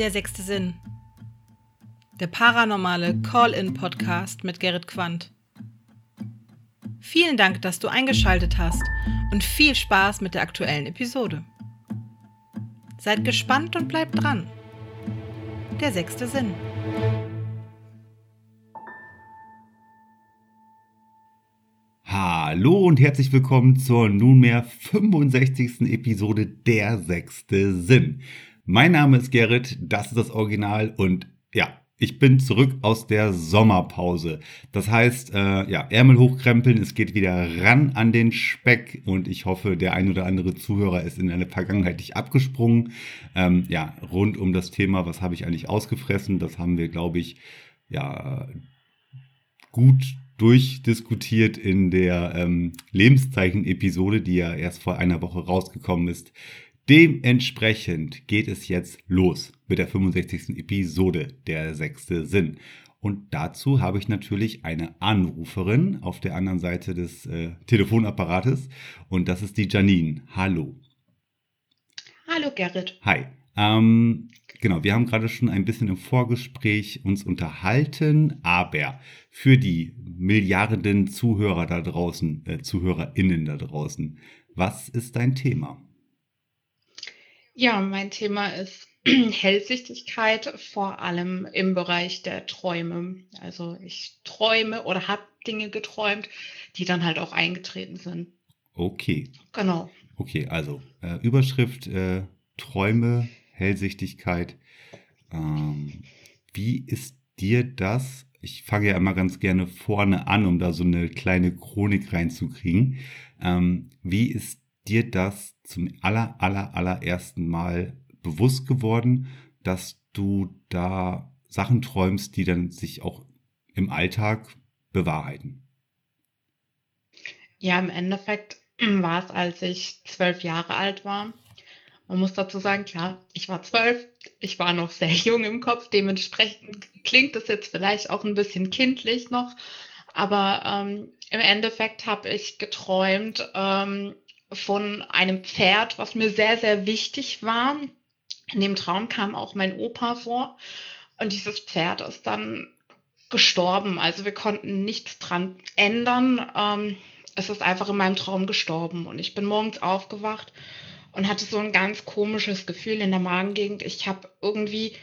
Der sechste Sinn. Der paranormale Call-in-Podcast mit Gerrit Quandt. Vielen Dank, dass du eingeschaltet hast und viel Spaß mit der aktuellen Episode. Seid gespannt und bleibt dran. Der sechste Sinn. Hallo und herzlich willkommen zur nunmehr 65. Episode Der sechste Sinn. Mein Name ist Gerrit, das ist das Original und ja, ich bin zurück aus der Sommerpause. Das heißt, äh, ja, Ärmel hochkrempeln, es geht wieder ran an den Speck und ich hoffe, der ein oder andere Zuhörer ist in eine Vergangenheit nicht abgesprungen. Ähm, ja, rund um das Thema, was habe ich eigentlich ausgefressen, das haben wir, glaube ich, ja, gut durchdiskutiert in der ähm, Lebenszeichen-Episode, die ja erst vor einer Woche rausgekommen ist. Dementsprechend geht es jetzt los mit der 65. Episode der sechste Sinn. Und dazu habe ich natürlich eine Anruferin auf der anderen Seite des äh, Telefonapparates und das ist die Janine. Hallo. Hallo Gerrit. Hi. Ähm, genau, wir haben gerade schon ein bisschen im Vorgespräch uns unterhalten, aber für die Milliarden Zuhörer da draußen, äh, ZuhörerInnen da draußen, was ist dein Thema? Ja, mein Thema ist Hellsichtigkeit, vor allem im Bereich der Träume. Also ich träume oder habe Dinge geträumt, die dann halt auch eingetreten sind. Okay. Genau. Okay, also äh, Überschrift äh, Träume, Hellsichtigkeit. Ähm, wie ist dir das? Ich fange ja immer ganz gerne vorne an, um da so eine kleine Chronik reinzukriegen. Ähm, wie ist dir das zum aller, aller, allerersten Mal bewusst geworden, dass du da Sachen träumst, die dann sich auch im Alltag bewahrheiten? Ja, im Endeffekt war es, als ich zwölf Jahre alt war. Man muss dazu sagen, klar, ich war zwölf, ich war noch sehr jung im Kopf, dementsprechend klingt es jetzt vielleicht auch ein bisschen kindlich noch, aber ähm, im Endeffekt habe ich geträumt ähm, von einem Pferd, was mir sehr, sehr wichtig war. In dem Traum kam auch mein Opa vor und dieses Pferd ist dann gestorben. Also wir konnten nichts dran ändern. Ähm, es ist einfach in meinem Traum gestorben und ich bin morgens aufgewacht und hatte so ein ganz komisches Gefühl in der Magengegend. Ich habe irgendwie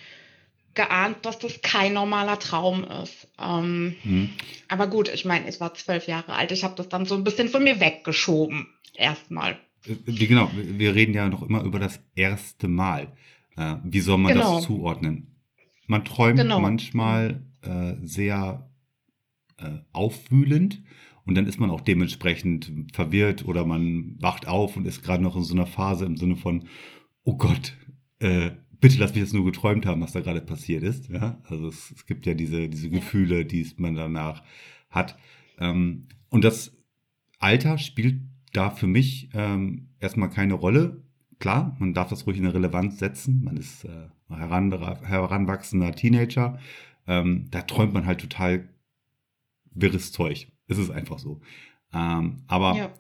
geahnt, dass das kein normaler Traum ist. Ähm, mhm. Aber gut, ich meine, ich war zwölf Jahre alt. Ich habe das dann so ein bisschen von mir weggeschoben. Erstmal. Äh, wie genau, wir reden ja noch immer über das erste Mal. Äh, wie soll man genau. das zuordnen? Man träumt genau. manchmal äh, sehr äh, aufwühlend und dann ist man auch dementsprechend verwirrt oder man wacht auf und ist gerade noch in so einer Phase im Sinne von, oh Gott, äh, bitte lass mich das nur geträumt haben, was da gerade passiert ist. Ja? Also es, es, gibt ja diese, diese Gefühle, die man danach hat. Ähm, und das Alter spielt da für mich ähm, erstmal keine Rolle. Klar, man darf das ruhig in eine Relevanz setzen. Man ist äh, heran, heranwachsender Teenager. Ähm, da träumt man halt total wirres Zeug. Es ist einfach so. Ähm, aber ja.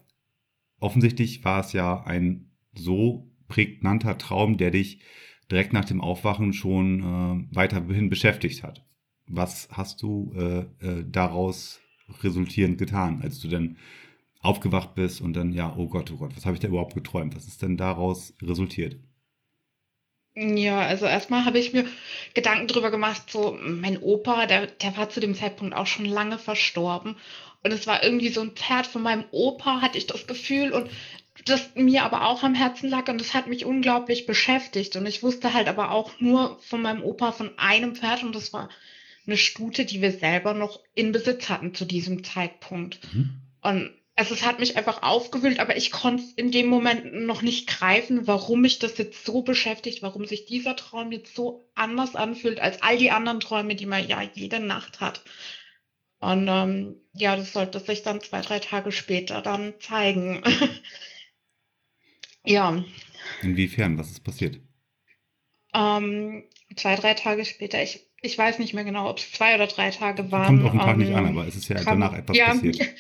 offensichtlich war es ja ein so prägnanter Traum, der dich direkt nach dem Aufwachen schon äh, weiterhin beschäftigt hat. Was hast du äh, äh, daraus resultierend getan, als du dann aufgewacht bist und dann, ja, oh Gott, oh Gott, was habe ich da überhaupt geträumt? Was ist denn daraus resultiert? Ja, also erstmal habe ich mir Gedanken drüber gemacht, so mein Opa, der, der war zu dem Zeitpunkt auch schon lange verstorben und es war irgendwie so ein Pferd von meinem Opa, hatte ich das Gefühl. Und das mir aber auch am Herzen lag und das hat mich unglaublich beschäftigt. Und ich wusste halt aber auch nur von meinem Opa von einem Pferd und das war eine Stute, die wir selber noch in Besitz hatten zu diesem Zeitpunkt. Mhm. Und also es hat mich einfach aufgewühlt, aber ich konnte in dem Moment noch nicht greifen, warum mich das jetzt so beschäftigt, warum sich dieser Traum jetzt so anders anfühlt als all die anderen Träume, die man ja jede Nacht hat. Und ähm, ja, das sollte sich dann zwei, drei Tage später dann zeigen. ja. Inwiefern? Was ist passiert? Ähm, zwei, drei Tage später, ich, ich weiß nicht mehr genau, ob es zwei oder drei Tage waren. Kommt auf den Tag ähm, nicht an, aber es ist ja danach etwas ja, passiert.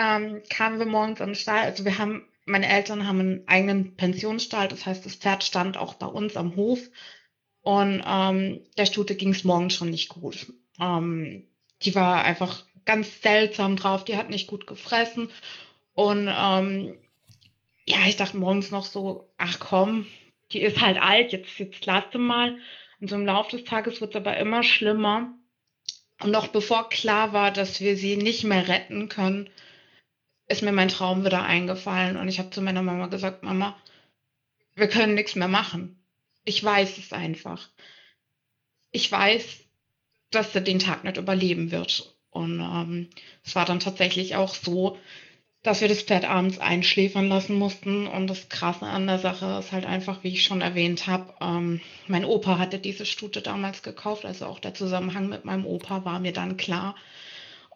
Ähm, kamen wir morgens am Stall, also wir haben, meine Eltern haben einen eigenen Pensionsstall, das heißt, das Pferd stand auch bei uns am Hof Und ähm, der Stute ging es morgens schon nicht gut. Ähm, die war einfach ganz seltsam drauf, die hat nicht gut gefressen. Und ähm, ja, ich dachte morgens noch so, ach komm, die ist halt alt, jetzt, jetzt lasse mal. Und so im Laufe des Tages wird es aber immer schlimmer. Und noch bevor klar war, dass wir sie nicht mehr retten können, ist mir mein Traum wieder eingefallen. Und ich habe zu meiner Mama gesagt, Mama, wir können nichts mehr machen. Ich weiß es einfach. Ich weiß, dass sie den Tag nicht überleben wird. Und ähm, es war dann tatsächlich auch so, dass wir das Pferd abends einschläfern lassen mussten. Und das Krasse an der Sache ist halt einfach, wie ich schon erwähnt habe, ähm, mein Opa hatte diese Stute damals gekauft. Also auch der Zusammenhang mit meinem Opa war mir dann klar.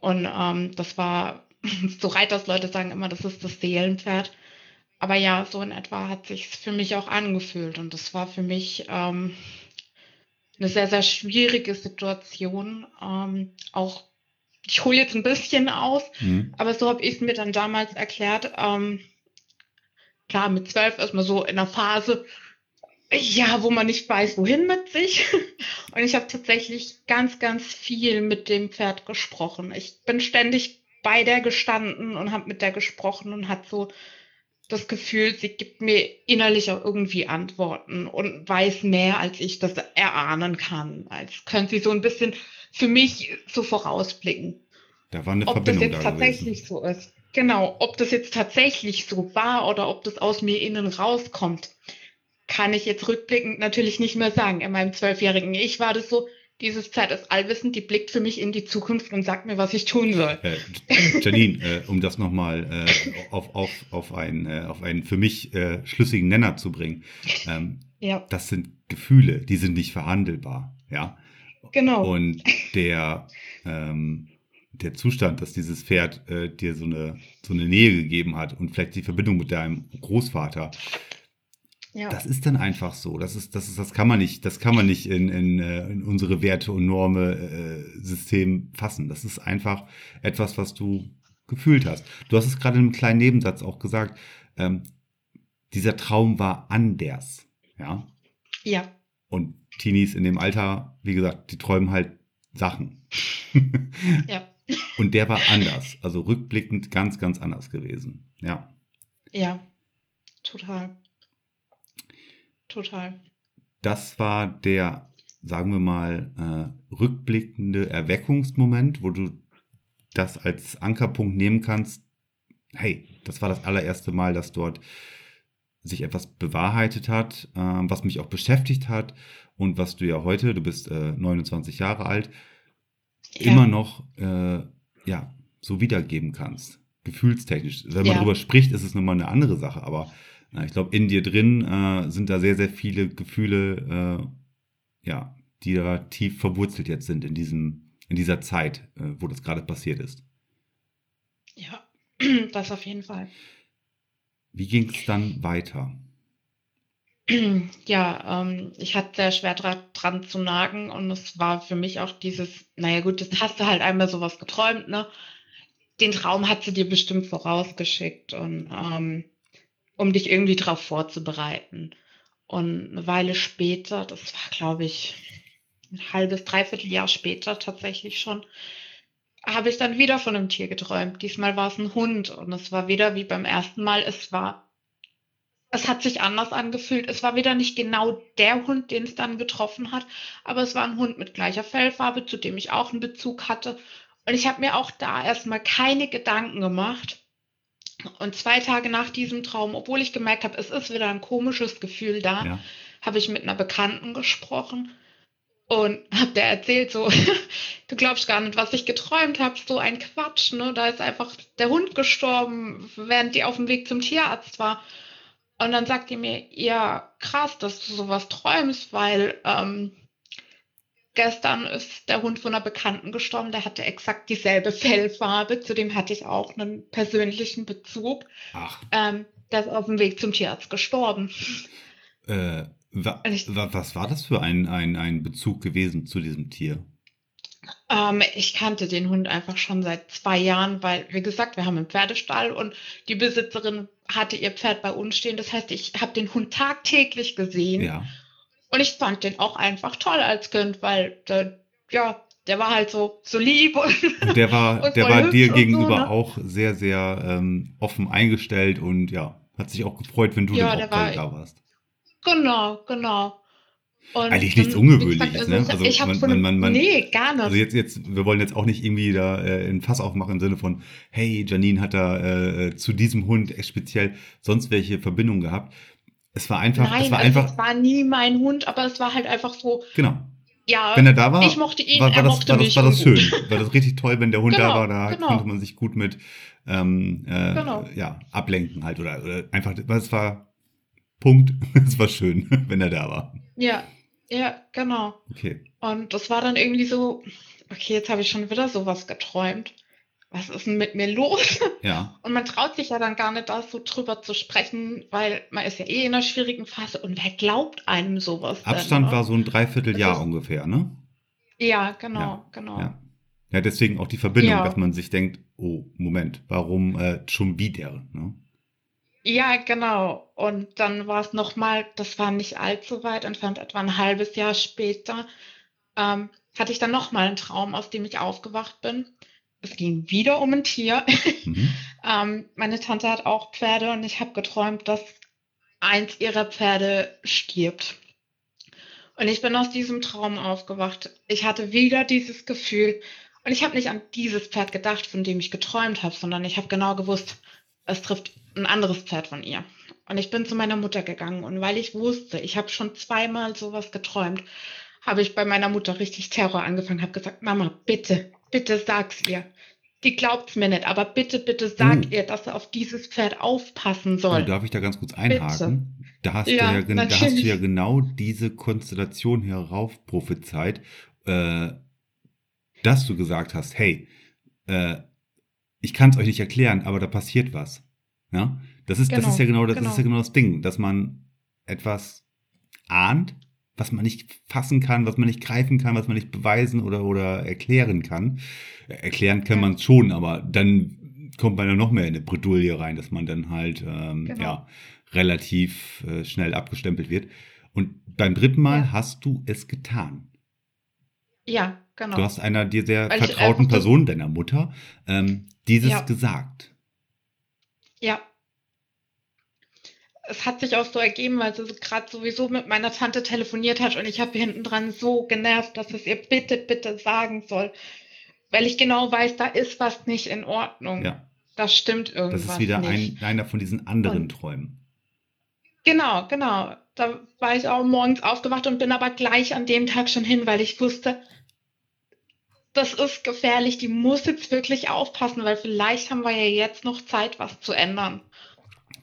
Und ähm, das war, so Reitersleute sagen immer, das ist das Seelenpferd. Aber ja, so in etwa hat sich für mich auch angefühlt. Und das war für mich ähm, eine sehr, sehr schwierige Situation. Ähm, auch, ich hole jetzt ein bisschen aus, mhm. aber so habe ich es mir dann damals erklärt. Ähm, klar, mit zwölf erstmal so in einer Phase, ja, wo man nicht weiß, wohin mit sich. Und ich habe tatsächlich ganz, ganz viel mit dem Pferd gesprochen. Ich bin ständig bei der gestanden und habe mit der gesprochen und hat so das Gefühl, sie gibt mir innerlich auch irgendwie Antworten und weiß mehr, als ich das erahnen kann. Als könnte sie so ein bisschen für mich so vorausblicken. Da war eine ob Verbindung das jetzt tatsächlich gewesen. so ist. Genau, ob das jetzt tatsächlich so war oder ob das aus mir innen rauskommt, kann ich jetzt rückblickend natürlich nicht mehr sagen. In meinem zwölfjährigen Ich war das so, dieses Pferd ist allwissend, die blickt für mich in die Zukunft und sagt mir, was ich tun soll. Äh, Janine, äh, um das nochmal äh, auf, auf, auf, ein, äh, auf einen für mich äh, schlüssigen Nenner zu bringen. Ähm, ja. Das sind Gefühle, die sind nicht verhandelbar. Ja. Genau. Und der, ähm, der Zustand, dass dieses Pferd äh, dir so eine, so eine Nähe gegeben hat und vielleicht die Verbindung mit deinem Großvater, ja. Das ist dann einfach so. Das ist, das ist, das kann man nicht, das kann man nicht in, in, äh, in unsere Werte und Norme äh, System fassen. Das ist einfach etwas, was du gefühlt hast. Du hast es gerade in einem kleinen Nebensatz auch gesagt. Ähm, dieser Traum war anders. Ja. Ja. Und Teenies in dem Alter, wie gesagt, die träumen halt Sachen. ja. Und der war anders. Also rückblickend ganz, ganz anders gewesen. Ja. Ja. Total total. Das war der, sagen wir mal, äh, rückblickende Erweckungsmoment, wo du das als Ankerpunkt nehmen kannst. Hey, das war das allererste Mal, dass dort sich etwas bewahrheitet hat, äh, was mich auch beschäftigt hat und was du ja heute, du bist äh, 29 Jahre alt, ja. immer noch äh, ja so wiedergeben kannst, gefühlstechnisch. Wenn man ja. darüber spricht, ist es nochmal eine andere Sache, aber ich glaube, in dir drin äh, sind da sehr, sehr viele Gefühle, äh, ja, die da tief verwurzelt jetzt sind in diesem, in dieser Zeit, äh, wo das gerade passiert ist. Ja, das auf jeden Fall. Wie ging es dann weiter? Ja, ähm, ich hatte sehr schwer dra dran zu nagen und es war für mich auch dieses, naja gut, das hast du halt einmal sowas geträumt, ne? Den Traum hat sie dir bestimmt vorausgeschickt und ähm, um dich irgendwie darauf vorzubereiten. Und eine Weile später, das war, glaube ich, ein halbes, dreiviertel Jahr später tatsächlich schon, habe ich dann wieder von einem Tier geträumt. Diesmal war es ein Hund und es war wieder wie beim ersten Mal. Es war, es hat sich anders angefühlt. Es war wieder nicht genau der Hund, den es dann getroffen hat, aber es war ein Hund mit gleicher Fellfarbe, zu dem ich auch einen Bezug hatte. Und ich habe mir auch da erstmal keine Gedanken gemacht, und zwei Tage nach diesem Traum, obwohl ich gemerkt habe, es ist wieder ein komisches Gefühl da, ja. habe ich mit einer Bekannten gesprochen und habe der erzählt, so, du glaubst gar nicht, was ich geträumt habe, so ein Quatsch, ne? Da ist einfach der Hund gestorben, während die auf dem Weg zum Tierarzt war. Und dann sagt die mir, ja, krass, dass du sowas träumst, weil ähm, Gestern ist der Hund von einer Bekannten gestorben, der hatte exakt dieselbe Fellfarbe, zu dem hatte ich auch einen persönlichen Bezug. Ach. Ähm, der ist auf dem Weg zum Tierarzt gestorben. Äh, wa ich, was war das für ein, ein, ein Bezug gewesen zu diesem Tier? Ähm, ich kannte den Hund einfach schon seit zwei Jahren, weil, wie gesagt, wir haben einen Pferdestall und die Besitzerin hatte ihr Pferd bei uns stehen. Das heißt, ich habe den Hund tagtäglich gesehen. Ja. Und ich fand den auch einfach toll als Kind, weil der, ja, der war halt so, so lieb und, der war, der war dir gegenüber so, ne? auch sehr, sehr ähm, offen eingestellt und ja, hat sich auch gefreut, wenn du ja, dann auch war, da warst. Genau, genau. Und Eigentlich nichts Ungewöhnliches, ne? Also ich man, man, man, man, nee, gar nicht. Also jetzt, jetzt, wir wollen jetzt auch nicht irgendwie da äh, ein Fass aufmachen im Sinne von, hey, Janine hat da äh, zu diesem Hund speziell sonst welche Verbindung gehabt. Es war einfach, Nein, es war also einfach. Es war nie mein Hund, aber es war halt einfach so. Genau. Ja, wenn er da war, ich mochte ihn, war, war er das, mochte war das, war das schön. War das richtig toll, wenn der Hund genau, da war, da genau. konnte man sich gut mit ähm, äh, genau. ja, ablenken halt oder, oder einfach, es war Punkt, es war schön, wenn er da war. Ja, ja, genau. Okay. Und das war dann irgendwie so, okay, jetzt habe ich schon wieder sowas geträumt was ist denn mit mir los? Ja. Und man traut sich ja dann gar nicht, da so drüber zu sprechen, weil man ist ja eh in einer schwierigen Phase und wer glaubt einem sowas? Abstand denn, war so ein Dreivierteljahr ungefähr, ne? Ja, genau, ja, genau. Ja. ja. deswegen auch die Verbindung, dass man sich denkt, oh, Moment, warum äh, schon wieder, ne? Ja, genau. Und dann war es nochmal, das war nicht allzu weit entfernt, etwa ein halbes Jahr später, ähm, hatte ich dann nochmal einen Traum, aus dem ich aufgewacht bin es ging wieder um ein Tier. Mhm. ähm, meine Tante hat auch Pferde und ich habe geträumt, dass eins ihrer Pferde stirbt. Und ich bin aus diesem Traum aufgewacht. Ich hatte wieder dieses Gefühl und ich habe nicht an dieses Pferd gedacht, von dem ich geträumt habe, sondern ich habe genau gewusst, es trifft ein anderes Pferd von ihr. Und ich bin zu meiner Mutter gegangen und weil ich wusste, ich habe schon zweimal sowas geträumt, habe ich bei meiner Mutter richtig Terror angefangen, habe gesagt, Mama, bitte, bitte sag's ihr. Die glaubt's mir nicht, aber bitte, bitte sag oh. ihr, dass er auf dieses Pferd aufpassen soll. Oh, darf ich da ganz kurz einhaken? Da hast, ja, du ja, da hast du ja genau diese Konstellation herauf prophezeit, äh, dass du gesagt hast, hey, äh, ich kann es euch nicht erklären, aber da passiert was. Ja? Das ist, genau, das ist ja genau das, genau. ist ja genau das Ding, dass man etwas ahnt, was man nicht fassen kann, was man nicht greifen kann, was man nicht beweisen oder, oder erklären kann. Erklären kann man es schon, aber dann kommt man ja noch mehr in eine Bredouille rein, dass man dann halt ähm, genau. ja, relativ äh, schnell abgestempelt wird. Und beim dritten Mal ja. hast du es getan. Ja, genau. Du hast einer dir sehr Weil vertrauten Person, deiner Mutter, ähm, dieses ja. gesagt. Ja, es hat sich auch so ergeben, weil sie gerade sowieso mit meiner Tante telefoniert hat und ich habe hinten dran so genervt, dass es ihr bitte, bitte sagen soll. Weil ich genau weiß, da ist was nicht in Ordnung. Ja. Das stimmt irgendwas. Das ist wieder. Ein, einer von diesen anderen und, Träumen. Genau, genau. Da war ich auch morgens aufgewacht und bin aber gleich an dem Tag schon hin, weil ich wusste, das ist gefährlich, die muss jetzt wirklich aufpassen, weil vielleicht haben wir ja jetzt noch Zeit, was zu ändern.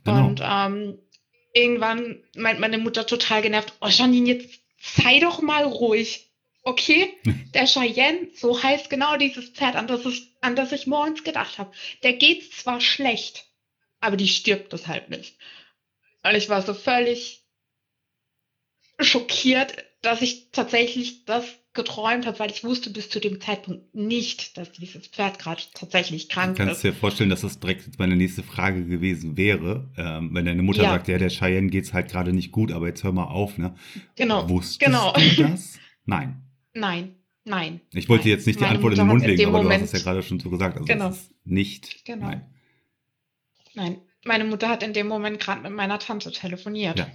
Genau. Und ähm, irgendwann meint meine Mutter total genervt, oh Janine, jetzt sei doch mal ruhig. Okay, der Cheyenne, so heißt genau dieses Pferd, an das ich, an das ich morgens gedacht habe. Der geht zwar schlecht, aber die stirbt deshalb nicht. Und ich war so völlig schockiert, dass ich tatsächlich das geträumt habe, weil ich wusste bis zu dem Zeitpunkt nicht, dass dieses Pferd gerade tatsächlich krank ist. Du kannst dir vorstellen, dass das direkt meine nächste Frage gewesen wäre, ähm, wenn deine Mutter ja. sagt, ja, der Cheyenne geht's halt gerade nicht gut, aber jetzt hör mal auf, ne? Genau. Wusstest genau. du das? Nein. Nein. Nein. Ich wollte nein. jetzt nicht die Meine Antwort Mutter in den Mund legen, aber Moment, du hast es ja gerade schon so gesagt. Also genau. nicht. Genau. Nein. Nein. Meine Mutter hat in dem Moment gerade mit meiner Tante telefoniert. Ja.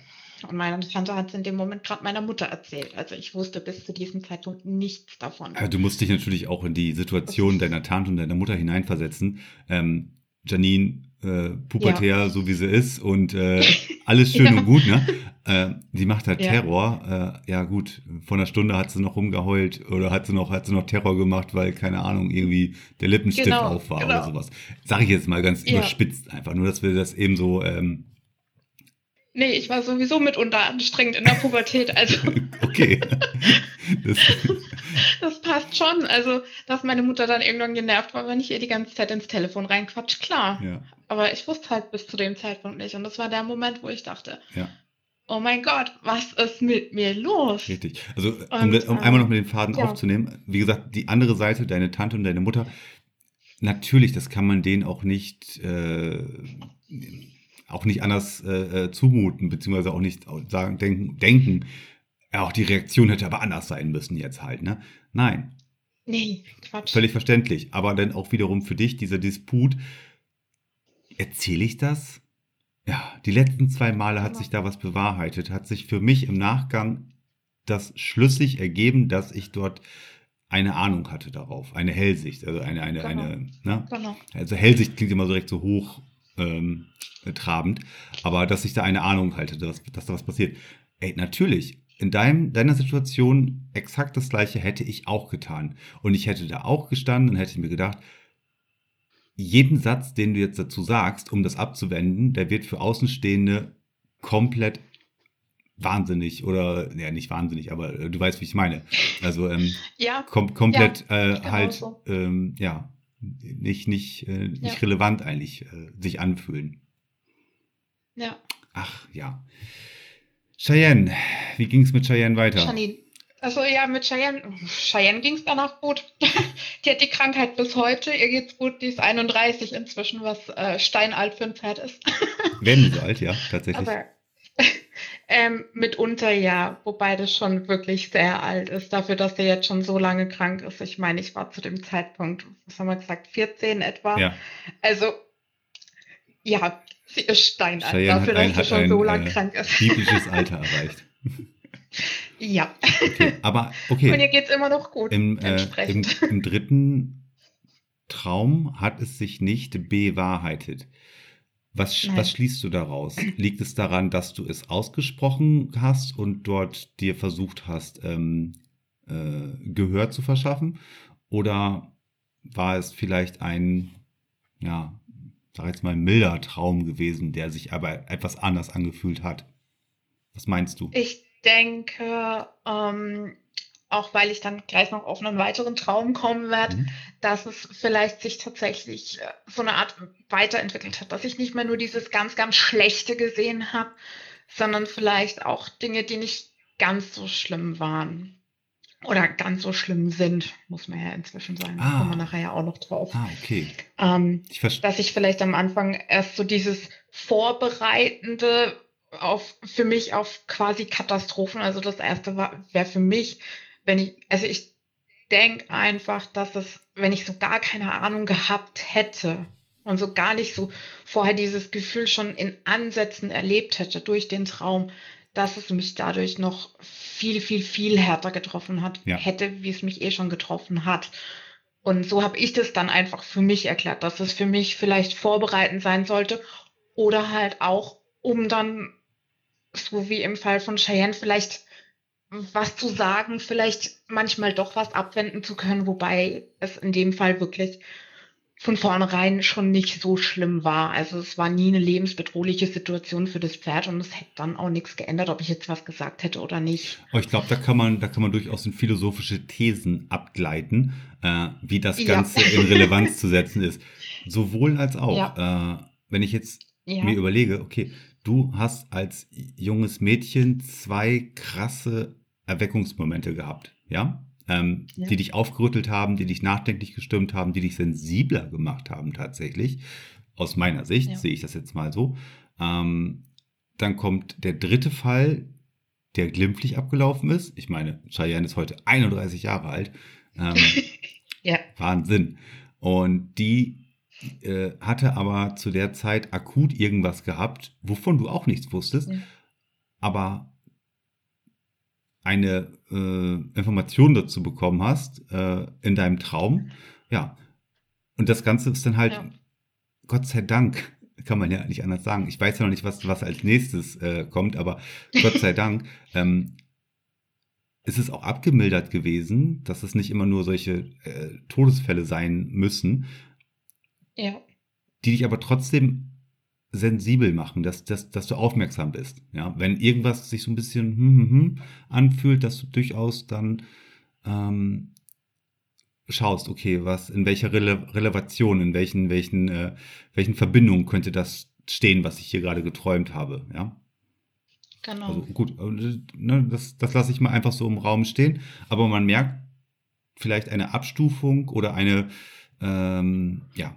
Und meine Tante hat es in dem Moment gerade meiner Mutter erzählt. Also ich wusste bis zu diesem Zeitpunkt nichts davon. Ja, du musst dich natürlich auch in die Situation deiner Tante und deiner Mutter hineinversetzen. Ähm, Janine, äh, pubertär, ja. so wie sie ist und äh, alles schön ja. und gut, ne? Äh, die macht halt Terror. Äh, ja gut, vor einer Stunde hat sie noch rumgeheult oder hat sie noch, hat sie noch Terror gemacht, weil, keine Ahnung, irgendwie der Lippenstift genau, auf war genau. oder sowas. Sag ich jetzt mal ganz überspitzt einfach, nur dass wir das eben so ähm, Nee, ich war sowieso mitunter anstrengend in der Pubertät. Also okay. Das, das, passt schon. Also, dass meine Mutter dann irgendwann genervt war, wenn ich ihr die ganze Zeit ins Telefon reinquatsch, klar. Ja. Aber ich wusste halt bis zu dem Zeitpunkt nicht. Und das war der Moment, wo ich dachte, ja. oh mein Gott, was ist mit mir los? Richtig. Also, um, und, um einmal noch mit den Faden ja. aufzunehmen, wie gesagt, die andere Seite, deine Tante und deine Mutter, natürlich, das kann man denen auch nicht. Äh, auch nicht anders äh, äh, zumuten, beziehungsweise auch nicht sagen, denken, denken, ja, auch die Reaktion hätte aber anders sein müssen jetzt halt, ne? Nein. Nee, Quatsch. Völlig verständlich. Aber dann auch wiederum für dich dieser Disput. Erzähle ich das? Ja, die letzten zwei Male hat sich da was bewahrheitet, hat sich für mich im Nachgang das schlüssig ergeben, dass ich dort eine Ahnung hatte darauf, eine Hellsicht, also eine, eine, genau. eine, ne? Genau. Also Hellsicht klingt immer so recht so hoch ähm, trabend, aber dass ich da eine Ahnung halte, dass, dass da was passiert. Ey, natürlich, in deinem, deiner Situation exakt das gleiche hätte ich auch getan. Und ich hätte da auch gestanden und hätte mir gedacht, jeden Satz, den du jetzt dazu sagst, um das abzuwenden, der wird für Außenstehende komplett wahnsinnig oder ja nicht wahnsinnig, aber äh, du weißt, wie ich meine. Also ähm, ja, kom komplett ja, äh, halt so. ähm, ja nicht nicht äh, nicht ja. relevant eigentlich äh, sich anfühlen. Ja. Ach ja. Cheyenne, wie ging es mit Cheyenne weiter? Janine. Also ja, mit Cheyenne, Cheyenne ging es danach gut. die hat die Krankheit bis heute, ihr geht's gut, die ist 31 inzwischen, was äh, steinalt für ein Pferd ist. Werden die so alt, ja, tatsächlich. Aber ähm, mitunter ja, wobei das schon wirklich sehr alt ist, dafür, dass er jetzt schon so lange krank ist. Ich meine, ich war zu dem Zeitpunkt, was haben wir gesagt, 14 etwa. Ja. Also, ja, sie ist steinalt Cheyenne dafür, dass sie schon ein, so lange äh, krank ist. Biblisches Alter erreicht. ja. Okay, aber okay. Und ihr geht es immer noch gut. Im, äh, im, Im dritten Traum hat es sich nicht bewahrheitet. Was, was schließt du daraus? Liegt es daran, dass du es ausgesprochen hast und dort dir versucht hast, ähm, äh, Gehör zu verschaffen? Oder war es vielleicht ein, ja, sag jetzt mal, milder Traum gewesen, der sich aber etwas anders angefühlt hat? Was meinst du? Ich denke, ähm, auch weil ich dann gleich noch auf einen weiteren Traum kommen werde, mhm. dass es vielleicht sich tatsächlich äh, so eine Art weiterentwickelt hat, dass ich nicht mehr nur dieses ganz, ganz Schlechte gesehen habe, sondern vielleicht auch Dinge, die nicht ganz so schlimm waren. Oder ganz so schlimm sind, muss man ja inzwischen sagen. Ah. Da kommen wir nachher ja auch noch drauf. Ah, okay. Ähm, ich dass ich vielleicht am Anfang erst so dieses Vorbereitende auf, für mich auf quasi Katastrophen, also das erste wäre für mich wenn ich, also ich denke einfach, dass es, wenn ich so gar keine Ahnung gehabt hätte und so gar nicht so vorher dieses Gefühl schon in Ansätzen erlebt hätte durch den Traum, dass es mich dadurch noch viel, viel, viel härter getroffen hat, ja. hätte, wie es mich eh schon getroffen hat. Und so habe ich das dann einfach für mich erklärt, dass es für mich vielleicht vorbereitend sein sollte oder halt auch, um dann, so wie im Fall von Cheyenne, vielleicht was zu sagen, vielleicht manchmal doch was abwenden zu können, wobei es in dem Fall wirklich von vornherein schon nicht so schlimm war. Also es war nie eine lebensbedrohliche Situation für das Pferd und es hätte dann auch nichts geändert, ob ich jetzt was gesagt hätte oder nicht. Aber ich glaube, da kann man, da kann man durchaus in philosophische Thesen abgleiten, äh, wie das Ganze ja. in Relevanz zu setzen ist. Sowohl als auch. Ja. Äh, wenn ich jetzt ja. mir überlege, okay, du hast als junges Mädchen zwei krasse Erweckungsmomente gehabt, ja? Ähm, ja. Die dich aufgerüttelt haben, die dich nachdenklich gestimmt haben, die dich sensibler gemacht haben tatsächlich. Aus meiner Sicht ja. sehe ich das jetzt mal so. Ähm, dann kommt der dritte Fall, der glimpflich abgelaufen ist. Ich meine, Cheyenne ist heute 31 Jahre alt. Ähm, ja. Wahnsinn. Und die äh, hatte aber zu der Zeit akut irgendwas gehabt, wovon du auch nichts wusstest, ja. aber eine äh, Information dazu bekommen hast äh, in deinem Traum. Ja. Und das Ganze ist dann halt, ja. Gott sei Dank, kann man ja nicht anders sagen. Ich weiß ja noch nicht, was, was als nächstes äh, kommt, aber Gott sei Dank ähm, ist es auch abgemildert gewesen, dass es nicht immer nur solche äh, Todesfälle sein müssen, ja. Die dich aber trotzdem sensibel machen, dass, dass, dass du aufmerksam bist. Ja, wenn irgendwas sich so ein bisschen hm, hm, hm, anfühlt, dass du durchaus dann ähm, schaust, okay, was, in welcher Rele Relevation, in welchen, welchen, äh, welchen Verbindungen könnte das stehen, was ich hier gerade geträumt habe, ja. Genau. Also gut, äh, ne, das, das lasse ich mal einfach so im Raum stehen, aber man merkt vielleicht eine Abstufung oder eine, ähm, ja,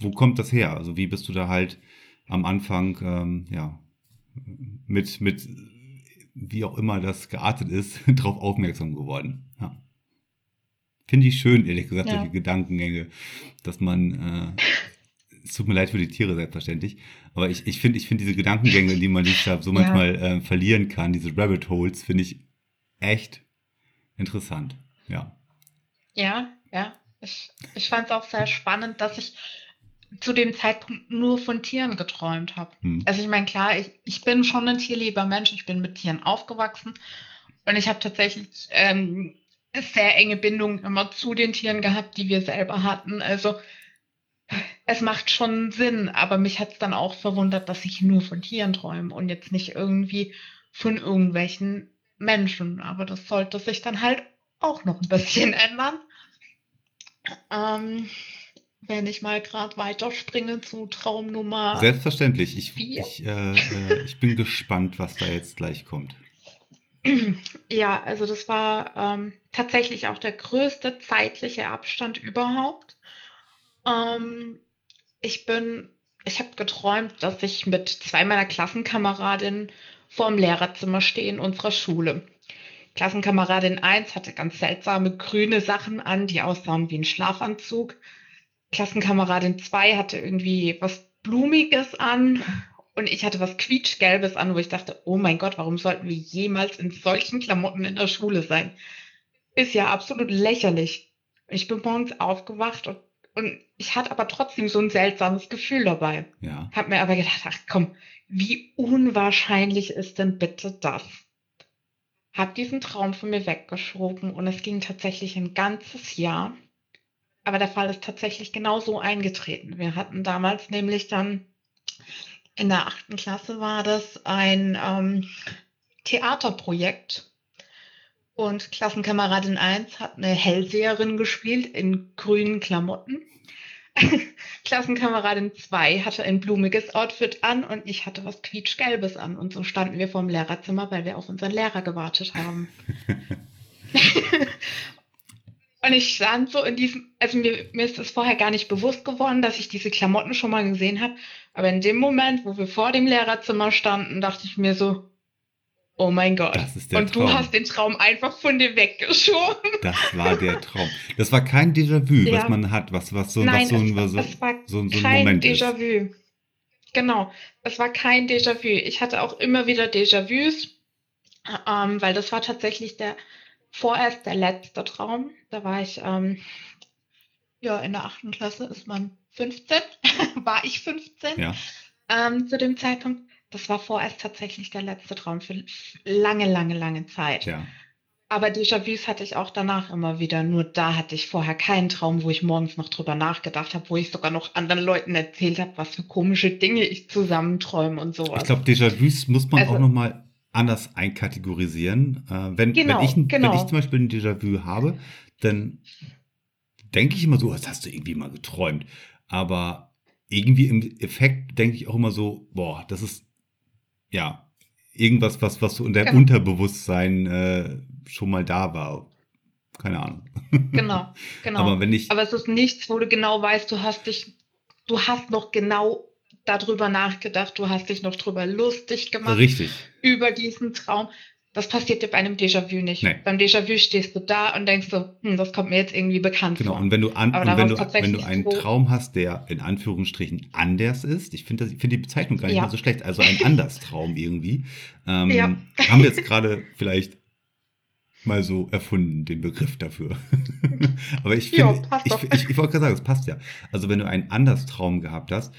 wo kommt das her? Also wie bist du da halt am Anfang, ähm, ja, mit, mit wie auch immer das geartet ist, darauf aufmerksam geworden. Ja. Finde ich schön, ehrlich gesagt, ja. solche Gedankengänge, dass man, äh, es tut mir leid für die Tiere selbstverständlich, aber ich, ich finde ich finde diese Gedankengänge, die man sich da so manchmal ja. äh, verlieren kann, diese Rabbit Holes, finde ich echt interessant. Ja. Ja, ja. Ich, ich fand es auch sehr spannend, dass ich zu dem Zeitpunkt nur von Tieren geträumt habe. Hm. Also ich meine, klar, ich, ich bin schon ein tierlieber Mensch, ich bin mit Tieren aufgewachsen und ich habe tatsächlich ähm, sehr enge Bindungen immer zu den Tieren gehabt, die wir selber hatten. Also es macht schon Sinn, aber mich hat es dann auch verwundert, dass ich nur von Tieren träume und jetzt nicht irgendwie von irgendwelchen Menschen. Aber das sollte sich dann halt auch noch ein bisschen ändern. Ähm, wenn ich mal gerade weiterspringe zu Traumnummer. Selbstverständlich. Ich, ich, äh, äh, ich bin gespannt, was da jetzt gleich kommt. Ja, also das war ähm, tatsächlich auch der größte zeitliche Abstand überhaupt. Ähm, ich bin, ich habe geträumt, dass ich mit zwei meiner Klassenkameradinnen vor dem Lehrerzimmer stehe in unserer Schule. Klassenkameradin 1 hatte ganz seltsame grüne Sachen an, die aussahen wie ein Schlafanzug. Klassenkameradin 2 hatte irgendwie was Blumiges an und ich hatte was quietschgelbes an, wo ich dachte, oh mein Gott, warum sollten wir jemals in solchen Klamotten in der Schule sein? Ist ja absolut lächerlich. Ich bin morgens aufgewacht und, und ich hatte aber trotzdem so ein seltsames Gefühl dabei. Ja. Hab mir aber gedacht, ach komm, wie unwahrscheinlich ist denn bitte das? Hab diesen Traum von mir weggeschoben und es ging tatsächlich ein ganzes Jahr. Aber der Fall ist tatsächlich genau so eingetreten. Wir hatten damals nämlich dann in der achten Klasse war das ein ähm, Theaterprojekt. Und Klassenkameradin 1 hat eine Hellseherin gespielt in grünen Klamotten. Klassenkameradin 2 hatte ein blumiges Outfit an und ich hatte was quietschgelbes an. Und so standen wir vor dem Lehrerzimmer, weil wir auf unseren Lehrer gewartet haben. und ich stand so in diesem, also mir, mir ist das vorher gar nicht bewusst geworden, dass ich diese Klamotten schon mal gesehen habe. Aber in dem Moment, wo wir vor dem Lehrerzimmer standen, dachte ich mir so, oh mein Gott. Und du Traum. hast den Traum einfach von dir weggeschoben. Das war der Traum. Das war kein Déjà-vu, ja. was man hat, was, was so, Nein, was so, es, was so, es war so, so kein Déjà-vu. Genau, es war kein Déjà-vu. Ich hatte auch immer wieder Déjà-vus, ähm, weil das war tatsächlich der vorerst der letzte Traum. Da war ich ähm, ja in der achten Klasse, ist man 15, war ich 15 ja. ähm, zu dem Zeitpunkt. Das war vorerst tatsächlich der letzte Traum für lange, lange, lange Zeit. Ja. Aber Déjà-vus hatte ich auch danach immer wieder. Nur da hatte ich vorher keinen Traum, wo ich morgens noch drüber nachgedacht habe, wo ich sogar noch anderen Leuten erzählt habe, was für komische Dinge ich zusammenträume und sowas. Ich glaube, Déjà-vus muss man also, auch nochmal anders einkategorisieren. Äh, wenn, genau, wenn, ich, genau. wenn ich zum Beispiel ein Déjà-vu habe, dann denke ich immer so, das hast du irgendwie mal geträumt. Aber irgendwie im Effekt denke ich auch immer so, boah, das ist ja irgendwas, was, was so in deinem genau. Unterbewusstsein äh, schon mal da war. Keine Ahnung. Genau, genau. Aber wenn ich. Aber es ist nichts, wo du genau weißt, du hast dich, du hast noch genau darüber nachgedacht, du hast dich noch drüber lustig gemacht. Richtig. Über diesen Traum. Das passiert dir bei einem Déjà-vu nicht. Nee. Beim Déjà-vu stehst du da und denkst so, hm, das kommt mir jetzt irgendwie bekannt genau. vor. Genau, und wenn du, an, und wenn, du, wenn du einen so Traum hast, der in Anführungsstrichen anders ist, ich finde find die Bezeichnung gar nicht ja. mal so schlecht, also ein Anderstraum irgendwie, ähm, ja. haben wir jetzt gerade vielleicht mal so erfunden, den Begriff dafür. Aber ich finde, ich, ich, ich, ich wollte gerade sagen, es passt ja. Also wenn du einen Anderstraum gehabt hast,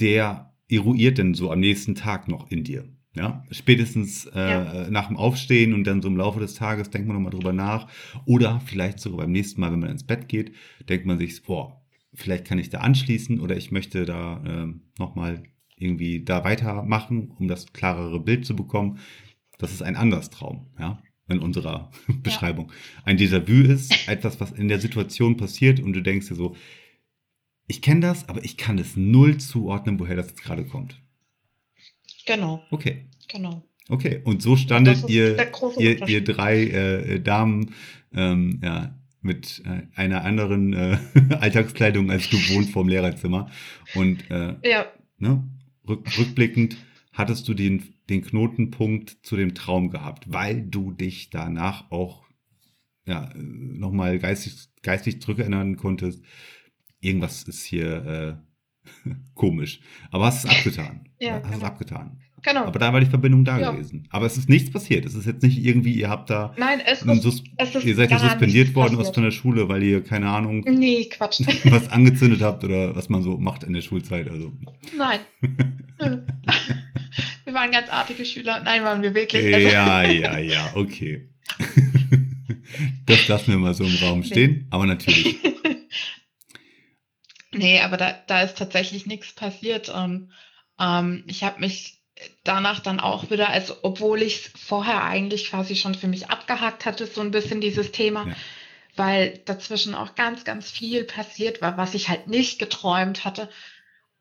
der eruiert denn so am nächsten Tag noch in dir. Ja, spätestens äh, ja. nach dem Aufstehen und dann so im Laufe des Tages denkt man nochmal drüber nach. Oder vielleicht sogar beim nächsten Mal, wenn man ins Bett geht, denkt man sich, boah, vielleicht kann ich da anschließen oder ich möchte da äh, nochmal irgendwie da weitermachen, um das klarere Bild zu bekommen. Das ist ein Anderstraum, ja, in unserer Beschreibung. Ja. Ein Déjà-vu ist etwas, was in der Situation passiert und du denkst dir so, ich kenne das, aber ich kann es null zuordnen, woher das jetzt gerade kommt. Genau. Okay. Genau. Okay, und so standet ihr, ihr, ihr drei äh, Damen ähm, ja, mit äh, einer anderen äh, Alltagskleidung als gewohnt vorm Lehrerzimmer. Und äh, ja. ne, rück, rückblickend hattest du den den Knotenpunkt zu dem Traum gehabt, weil du dich danach auch ja, nochmal geistig, geistig zurückerinnern konntest. Irgendwas ist hier äh, komisch. Aber hast es abgetan. ja, hast genau. es abgetan. Genau. Aber da war die Verbindung da ja. gewesen. Aber es ist nichts passiert. Es ist jetzt nicht irgendwie, ihr habt da. Nein, es ist, Sus es ist Ihr seid ja suspendiert worden aus von der Schule, weil ihr, keine Ahnung. Nee, Quatsch. was angezündet habt oder was man so macht in der Schulzeit. Also. Nein. wir waren ganz artige Schüler. Nein, waren wir wirklich. Ja, ja, ja, okay. das lassen wir mal so im Raum stehen. Nee. Aber natürlich. Nee, aber da, da ist tatsächlich nichts passiert. Und ähm, ich habe mich danach dann auch wieder, also obwohl ich es vorher eigentlich quasi schon für mich abgehakt hatte, so ein bisschen dieses Thema, ja. weil dazwischen auch ganz, ganz viel passiert war, was ich halt nicht geträumt hatte.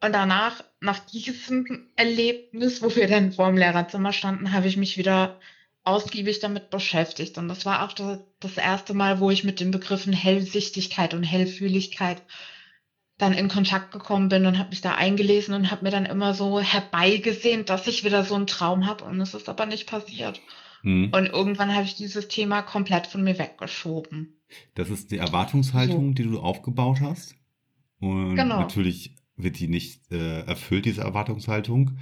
Und danach, nach diesem Erlebnis, wo wir dann vor dem Lehrerzimmer standen, habe ich mich wieder ausgiebig damit beschäftigt. Und das war auch das, das erste Mal, wo ich mit den Begriffen Hellsichtigkeit und Hellfühligkeit dann in Kontakt gekommen bin und habe mich da eingelesen und habe mir dann immer so herbeigesehen, dass ich wieder so einen Traum habe und es ist aber nicht passiert. Mhm. Und irgendwann habe ich dieses Thema komplett von mir weggeschoben. Das ist die Erwartungshaltung, so. die du aufgebaut hast. Und genau. natürlich wird die nicht äh, erfüllt, diese Erwartungshaltung.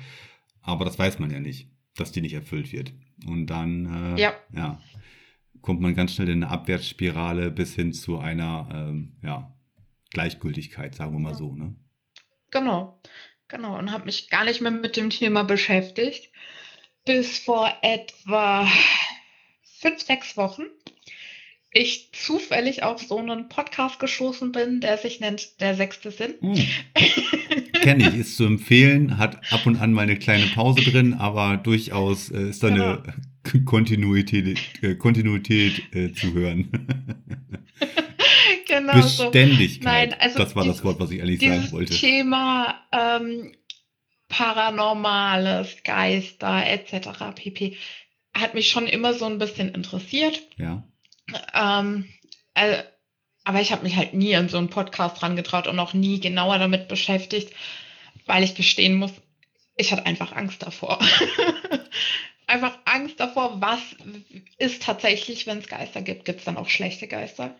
Aber das weiß man ja nicht, dass die nicht erfüllt wird. Und dann äh, ja. ja. kommt man ganz schnell in eine Abwärtsspirale bis hin zu einer ähm, ja, Gleichgültigkeit, sagen wir mal so, ne? Genau, genau. Und habe mich gar nicht mehr mit dem Thema beschäftigt. Bis vor etwa fünf, sechs Wochen ich zufällig auf so einen Podcast gestoßen bin, der sich nennt Der sechste Sinn. Hm. Kenne ich, ist zu empfehlen, hat ab und an mal eine kleine Pause drin, aber durchaus äh, ist da genau. eine Kontinuität, äh, Kontinuität äh, zu hören. genau Beständigkeit. Nein, also das war das Wort, was ich eigentlich sagen wollte. Thema ähm, Paranormales, Geister etc. pp. hat mich schon immer so ein bisschen interessiert. Ja. Ähm, also, aber ich habe mich halt nie an so einen Podcast rangetraut und auch nie genauer damit beschäftigt, weil ich gestehen muss, ich hatte einfach Angst davor. einfach Angst davor, was ist tatsächlich, wenn es Geister gibt. Gibt es dann auch schlechte Geister?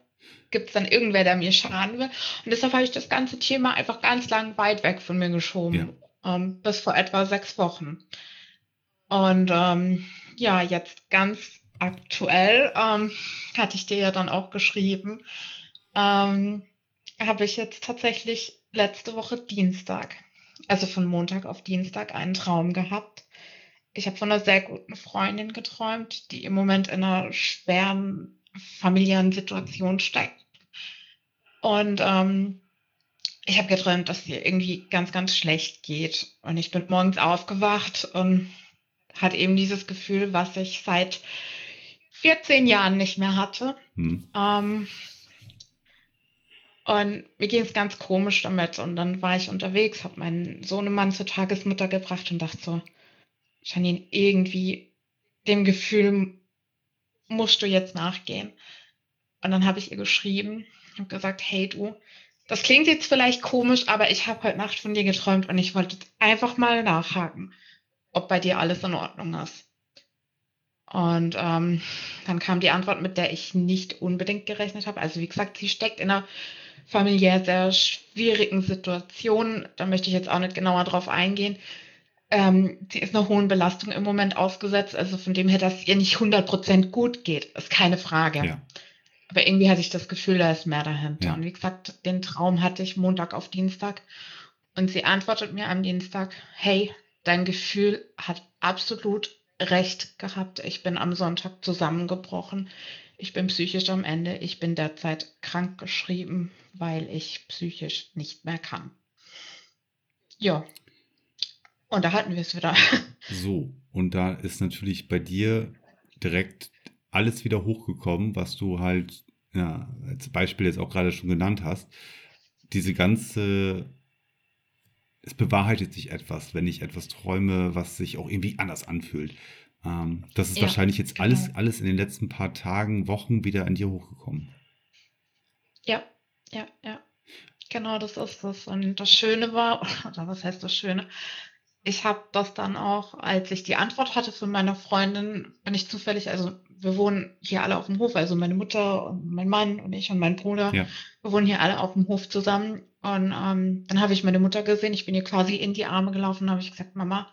Gibt es dann irgendwer, der mir schaden will. Und deshalb habe ich das ganze Thema einfach ganz lang weit weg von mir geschoben. Ja. Ähm, bis vor etwa sechs Wochen. Und ähm, ja, jetzt ganz aktuell, ähm, hatte ich dir ja dann auch geschrieben, ähm, habe ich jetzt tatsächlich letzte Woche Dienstag, also von Montag auf Dienstag, einen Traum gehabt. Ich habe von einer sehr guten Freundin geträumt, die im Moment in einer schweren familiären Situation steckt. Und ähm, ich habe geträumt, dass ihr irgendwie ganz, ganz schlecht geht. Und ich bin morgens aufgewacht und hatte eben dieses Gefühl, was ich seit 14 Jahren nicht mehr hatte. Hm. Ähm, und mir ging es ganz komisch damit. Und dann war ich unterwegs, habe meinen Sohnemann zur Tagesmutter gebracht und dachte so, Janine, irgendwie dem Gefühl musst du jetzt nachgehen. Und dann habe ich ihr geschrieben und gesagt, hey du, das klingt jetzt vielleicht komisch, aber ich habe heute Nacht von dir geträumt und ich wollte einfach mal nachhaken, ob bei dir alles in Ordnung ist. Und ähm, dann kam die Antwort, mit der ich nicht unbedingt gerechnet habe. Also wie gesagt, sie steckt in einer familiär sehr schwierigen Situation. Da möchte ich jetzt auch nicht genauer drauf eingehen. Ähm, sie ist einer hohen Belastung im Moment ausgesetzt, also von dem her, dass ihr nicht 100% gut geht, ist keine Frage. Ja. Aber irgendwie hatte ich das Gefühl, da ist mehr dahinter. Ja. Und wie gesagt, den Traum hatte ich Montag auf Dienstag. Und sie antwortet mir am Dienstag, hey, dein Gefühl hat absolut recht gehabt. Ich bin am Sonntag zusammengebrochen. Ich bin psychisch am Ende. Ich bin derzeit krank geschrieben, weil ich psychisch nicht mehr kann. Ja, und da hatten wir es wieder. So, und da ist natürlich bei dir direkt alles wieder hochgekommen, was du halt, ja, als Beispiel jetzt auch gerade schon genannt hast. Diese ganze, es bewahrheitet sich etwas, wenn ich etwas träume, was sich auch irgendwie anders anfühlt. Ähm, das ist ja, wahrscheinlich jetzt genau. alles, alles in den letzten paar Tagen, Wochen wieder an dir hochgekommen. Ja, ja, ja. Genau, das ist das. Und das Schöne war, oder was heißt das Schöne? Ich habe das dann auch, als ich die Antwort hatte von meiner Freundin, bin ich zufällig, also wir wohnen hier alle auf dem Hof, also meine Mutter und mein Mann und ich und mein Bruder, ja. wir wohnen hier alle auf dem Hof zusammen. Und ähm, dann habe ich meine Mutter gesehen, ich bin ihr quasi in die Arme gelaufen und habe ich gesagt, Mama,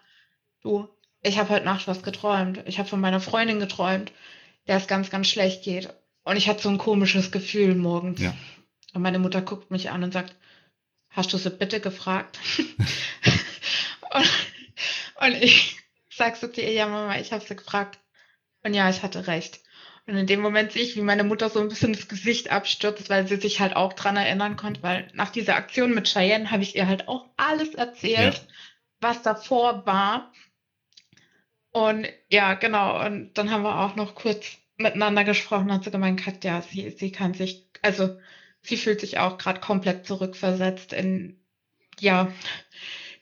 du, ich habe heute Nacht was geträumt. Ich habe von meiner Freundin geträumt, der es ganz, ganz schlecht geht. Und ich hatte so ein komisches Gefühl morgens. Ja. Und meine Mutter guckt mich an und sagt, hast du sie bitte gefragt? und, und, ich sag so zu ihr, ja Mama, ich habe sie gefragt. Und ja, ich hatte recht. Und in dem Moment sehe ich, wie meine Mutter so ein bisschen das Gesicht abstürzt, weil sie sich halt auch dran erinnern konnte, weil nach dieser Aktion mit Cheyenne habe ich ihr halt auch alles erzählt, ja. was davor war. Und ja, genau. Und dann haben wir auch noch kurz miteinander gesprochen, hat sie gemeint, ja, sie, sie kann sich, also sie fühlt sich auch gerade komplett zurückversetzt in, ja,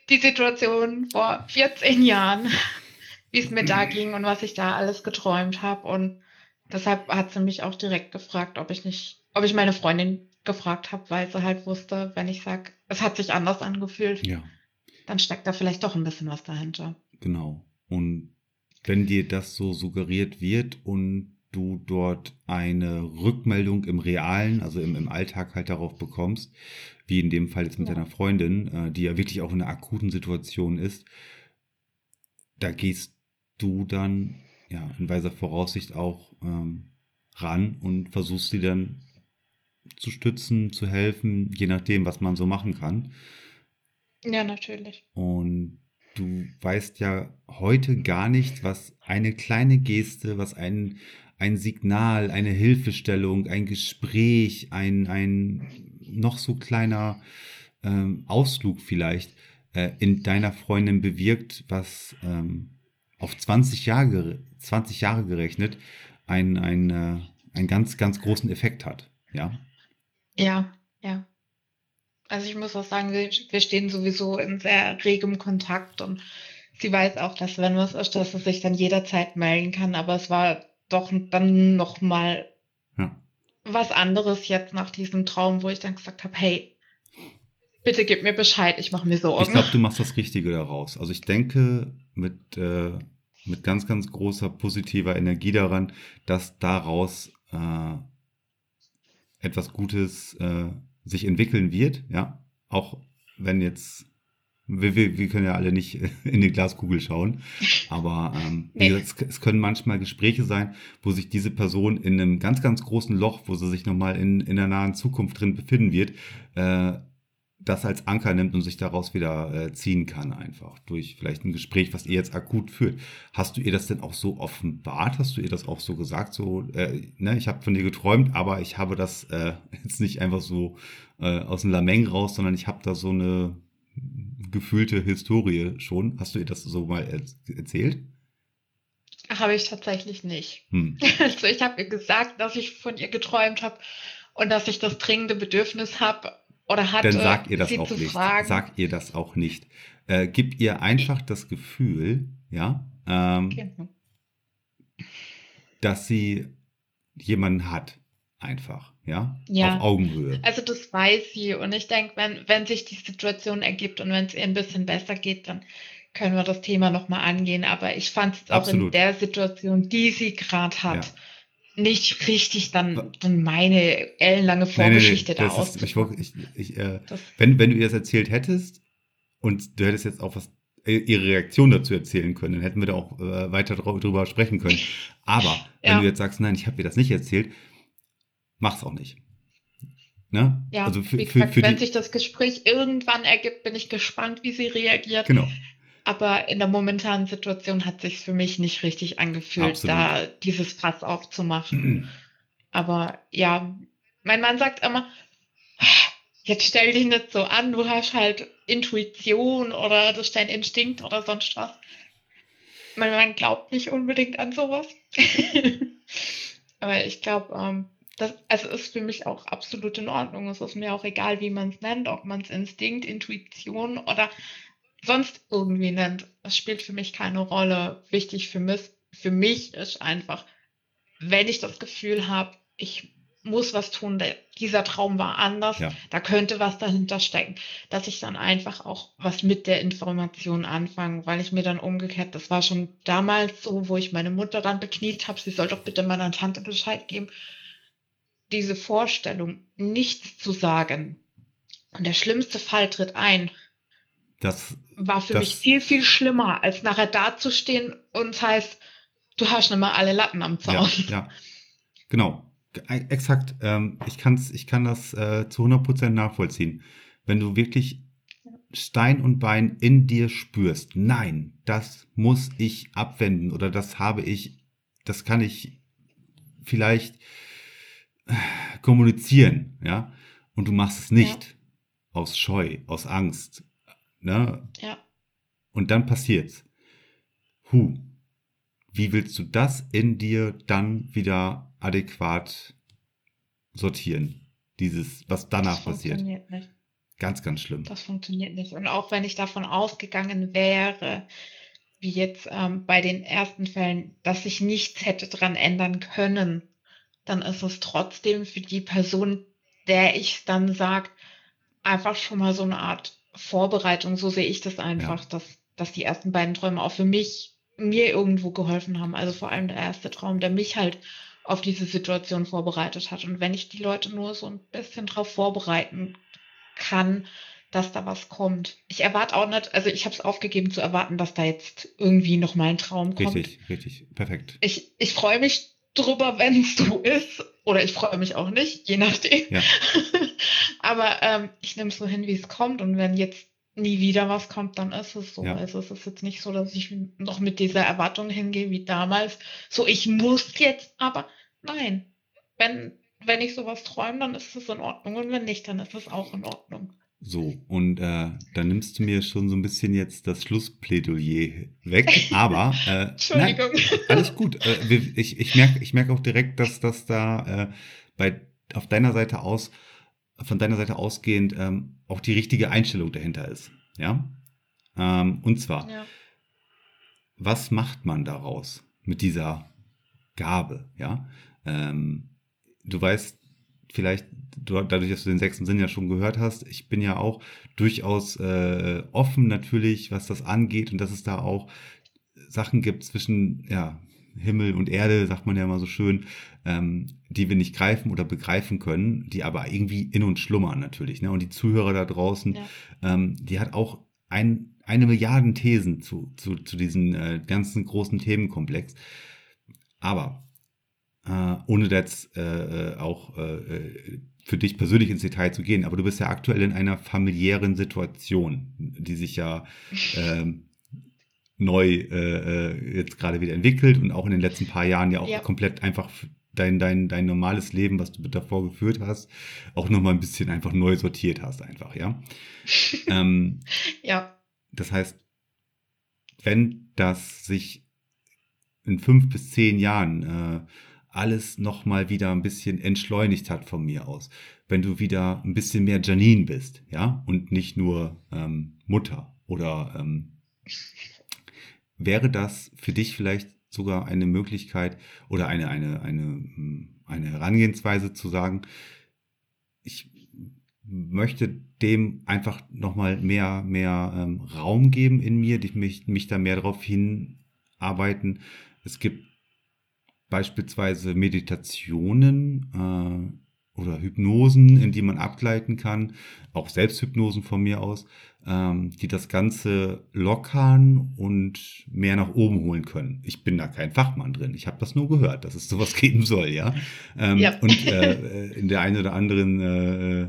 die Situation vor 14 Jahren, wie es mir da ging und was ich da alles geträumt habe. Und deshalb hat sie mich auch direkt gefragt, ob ich nicht, ob ich meine Freundin gefragt habe, weil sie halt wusste, wenn ich sage, es hat sich anders angefühlt, ja. dann steckt da vielleicht doch ein bisschen was dahinter. Genau. Und wenn dir das so suggeriert wird und du dort eine Rückmeldung im Realen, also im, im Alltag halt darauf bekommst, wie in dem Fall jetzt mit ja. deiner Freundin, äh, die ja wirklich auch in einer akuten Situation ist, da gehst du dann ja in weiser Voraussicht auch ähm, ran und versuchst sie dann zu stützen, zu helfen, je nachdem, was man so machen kann. Ja, natürlich. Und du weißt ja heute gar nicht, was eine kleine Geste, was ein, ein Signal, eine Hilfestellung, ein Gespräch, ein, ein noch so kleiner ähm, Ausflug vielleicht äh, in deiner Freundin bewirkt, was ähm, auf 20 Jahre, 20 Jahre gerechnet ein, ein, äh, einen ganz, ganz großen Effekt hat. Ja. Ja, ja. Also ich muss auch sagen, wir, wir stehen sowieso in sehr regem Kontakt und sie weiß auch, dass wenn was ist, dass sie sich dann jederzeit melden kann. Aber es war doch dann noch mal ja. was anderes jetzt nach diesem Traum, wo ich dann gesagt habe, hey, bitte gib mir Bescheid, ich mache mir Sorgen. Ich glaube, du machst das Richtige daraus. Also ich denke mit, äh, mit ganz, ganz großer positiver Energie daran, dass daraus äh, etwas Gutes äh, sich entwickeln wird, ja, auch wenn jetzt, wir, wir, wir können ja alle nicht in die Glaskugel schauen, aber ähm, nee. gesagt, es, es, können manchmal Gespräche sein, wo sich diese Person in einem ganz, ganz großen Loch, wo sie sich nochmal in, in der nahen Zukunft drin befinden wird, äh, das als Anker nimmt und sich daraus wieder äh, ziehen kann, einfach durch vielleicht ein Gespräch, was ihr jetzt akut führt. Hast du ihr das denn auch so offenbart? Hast du ihr das auch so gesagt? So, äh, ne, ich habe von dir geträumt, aber ich habe das äh, jetzt nicht einfach so äh, aus dem Lameng raus, sondern ich habe da so eine gefühlte Historie schon. Hast du ihr das so mal erzählt? Habe ich tatsächlich nicht. Hm. Also ich habe ihr gesagt, dass ich von ihr geträumt habe und dass ich das dringende Bedürfnis habe, oder hat, Dann sagt ihr das auch nicht. Fragen. Sagt ihr das auch nicht. Äh, gibt ihr einfach das Gefühl, ja, ähm, genau. dass sie jemanden hat, einfach, ja, ja, auf Augenhöhe. Also das weiß sie und ich denke, wenn, wenn sich die Situation ergibt und wenn es ihr ein bisschen besser geht, dann können wir das Thema nochmal angehen. Aber ich fand es auch Absolut. in der Situation, die sie gerade hat, ja nicht richtig dann, dann meine ellenlange Vorgeschichte nee, nee, nee. da aus. Äh, wenn, wenn du ihr das erzählt hättest und du hättest jetzt auch was äh, ihre Reaktion dazu erzählen können, dann hätten wir da auch äh, weiter drüber sprechen können. Aber ja. wenn du jetzt sagst, nein, ich habe dir das nicht erzählt, mach's auch nicht. Ne? Ja, also für, für, für wenn sich das Gespräch irgendwann ergibt, bin ich gespannt, wie sie reagiert. Genau. Aber in der momentanen Situation hat sich für mich nicht richtig angefühlt, Absolut. da dieses Fass aufzumachen. Mhm. Aber ja, mein Mann sagt immer, jetzt stell dich nicht so an, du hast halt Intuition oder das ist dein Instinkt oder sonst was. Mein Mann glaubt nicht unbedingt an sowas. Aber ich glaube, ähm, das also ist für mich auch absolut in Ordnung. Es ist mir auch egal, wie man es nennt, ob man es Instinkt, Intuition oder sonst irgendwie nennt, das spielt für mich keine Rolle. Wichtig für mich, für mich ist einfach, wenn ich das Gefühl habe, ich muss was tun, dieser Traum war anders, ja. da könnte was dahinter stecken, dass ich dann einfach auch was mit der Information anfange, weil ich mir dann umgekehrt, das war schon damals so, wo ich meine Mutter dann bekniet habe, sie soll doch bitte meiner Tante Bescheid geben, diese Vorstellung, nichts zu sagen. Und der schlimmste Fall tritt ein. Das war für das, mich viel, viel schlimmer, als nachher dazustehen und es heißt, du hast nicht mal alle Latten am Zaun. Ja, ja. genau. Exakt. Ähm, ich, kann's, ich kann das äh, zu 100% nachvollziehen. Wenn du wirklich Stein und Bein in dir spürst, nein, das muss ich abwenden oder das habe ich, das kann ich vielleicht kommunizieren, ja, und du machst es nicht ja. aus Scheu, aus Angst, ne? Ja. Und dann passiert's. Huh. Wie willst du das in dir dann wieder adäquat sortieren. Dieses, was danach das passiert. Funktioniert nicht. Ganz, ganz schlimm. Das funktioniert nicht. Und auch wenn ich davon ausgegangen wäre, wie jetzt ähm, bei den ersten Fällen, dass sich nichts hätte dran ändern können, dann ist es trotzdem für die Person, der ich dann sagt, einfach schon mal so eine Art Vorbereitung. So sehe ich das einfach, ja. dass, dass die ersten beiden Träume auch für mich mir irgendwo geholfen haben. Also vor allem der erste Traum, der mich halt auf diese Situation vorbereitet hat. Und wenn ich die Leute nur so ein bisschen darauf vorbereiten kann, dass da was kommt. Ich erwarte auch nicht, also ich habe es aufgegeben zu erwarten, dass da jetzt irgendwie nochmal ein Traum kommt. Richtig, richtig, perfekt. Ich, ich freue mich drüber, wenn es so ist. Oder ich freue mich auch nicht, je nachdem. Ja. Aber ähm, ich nehme es so hin, wie es kommt. Und wenn jetzt nie wieder was kommt, dann ist es so. Ja. Also es ist jetzt nicht so, dass ich noch mit dieser Erwartung hingehe wie damals. So, ich muss jetzt aber. Nein. Wenn, wenn ich sowas träume, dann ist es in Ordnung. Und wenn nicht, dann ist es auch in Ordnung. So, und äh, dann nimmst du mir schon so ein bisschen jetzt das Schlussplädoyer weg, aber äh, Entschuldigung. Nein, alles gut. Äh, ich ich merke ich merk auch direkt, dass das da äh, bei auf deiner Seite aus von deiner Seite ausgehend ähm, auch die richtige Einstellung dahinter ist. Ja. Ähm, und zwar, ja. was macht man daraus mit dieser Gabe? Ja. Ähm, du weißt vielleicht, dadurch, dass du den sechsten Sinn ja schon gehört hast, ich bin ja auch durchaus äh, offen natürlich, was das angeht und dass es da auch Sachen gibt zwischen, ja, Himmel und Erde, sagt man ja immer so schön, ähm, die wir nicht greifen oder begreifen können, die aber irgendwie in uns schlummern natürlich. Ne? Und die Zuhörer da draußen, ja. ähm, die hat auch ein, eine Milliarden Thesen zu, zu, zu diesem äh, ganzen großen Themenkomplex. Aber äh, ohne jetzt äh, äh auch äh, für dich persönlich ins Detail zu gehen, aber du bist ja aktuell in einer familiären Situation, die sich ja ähm, neu äh, äh, jetzt gerade wieder entwickelt und auch in den letzten paar Jahren ja auch ja. komplett einfach dein, dein, dein normales Leben, was du davor geführt hast, auch nochmal ein bisschen einfach neu sortiert hast, einfach, ja. ähm, ja. Das heißt, wenn das sich in fünf bis zehn Jahren äh, alles nochmal wieder ein bisschen entschleunigt hat von mir aus, wenn du wieder ein bisschen mehr Janine bist, ja, und nicht nur ähm, Mutter oder ähm, wäre das für dich vielleicht sogar eine Möglichkeit oder eine, eine, eine, hm, eine Herangehensweise zu sagen, ich möchte dem einfach nochmal mehr, mehr ähm, Raum geben in mir, ich mich, mich da mehr darauf hinarbeiten. Es gibt beispielsweise Meditationen, äh, oder Hypnosen, in die man abgleiten kann, auch Selbsthypnosen von mir aus, ähm, die das Ganze lockern und mehr nach oben holen können. Ich bin da kein Fachmann drin. Ich habe das nur gehört, dass es sowas geben soll, ja. Ähm, ja. Und äh, in der einen oder anderen äh,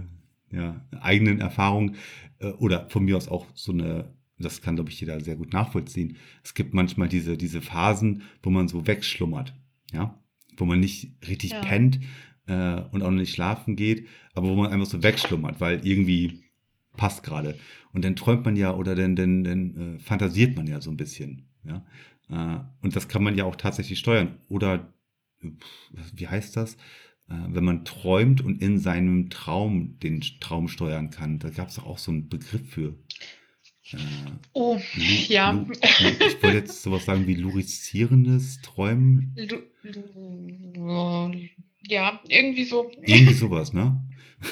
ja, eigenen Erfahrung äh, oder von mir aus auch so eine das kann, glaube ich, jeder sehr gut nachvollziehen. Es gibt manchmal diese, diese Phasen, wo man so wegschlummert, ja, wo man nicht richtig ja. pennt, äh, und auch noch nicht schlafen geht, aber wo man einfach so wegschlummert, weil irgendwie passt gerade. Und dann träumt man ja oder dann, dann, dann äh, fantasiert man ja so ein bisschen. Ja? Äh, und das kann man ja auch tatsächlich steuern. Oder wie heißt das? Äh, wenn man träumt und in seinem Traum den Traum steuern kann. Da gab es auch so einen Begriff für. Äh, oh, ja. Lu ich wollte jetzt sowas sagen wie lurizierendes Träumen. Lu ja, irgendwie so. Irgendwie sowas, ne?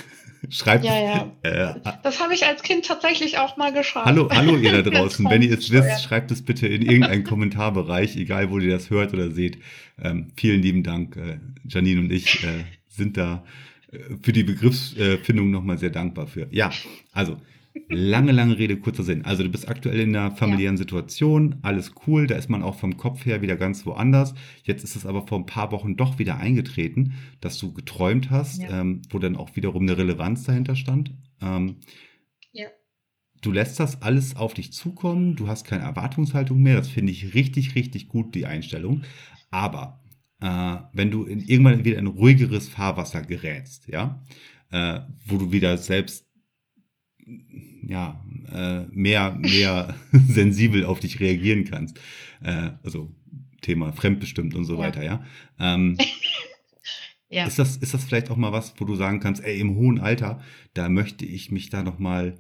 Schreibt. Ja, ja. Äh, das habe ich als Kind tatsächlich auch mal geschafft. Hallo, hallo ihr da draußen. Wenn ihr es wisst, schreibt es bitte in irgendeinen Kommentarbereich, egal wo ihr das hört oder seht. Ähm, vielen lieben Dank. Äh, Janine und ich äh, sind da äh, für die Begriffsfindung nochmal sehr dankbar für. Ja, also Lange, lange Rede, kurzer Sinn. Also du bist aktuell in einer familiären ja. Situation, alles cool, da ist man auch vom Kopf her wieder ganz woanders. Jetzt ist es aber vor ein paar Wochen doch wieder eingetreten, dass du geträumt hast, ja. ähm, wo dann auch wiederum eine Relevanz dahinter stand. Ähm, ja. Du lässt das alles auf dich zukommen, du hast keine Erwartungshaltung mehr, das finde ich richtig, richtig gut, die Einstellung. Aber äh, wenn du in, irgendwann wieder in ruhigeres Fahrwasser gerätst, ja, äh, wo du wieder selbst ja, äh, mehr, mehr sensibel auf dich reagieren kannst. Äh, also Thema fremdbestimmt und so ja. weiter, ja. Ähm, ja. Ist, das, ist das vielleicht auch mal was, wo du sagen kannst, ey, im hohen Alter, da möchte ich mich da nochmal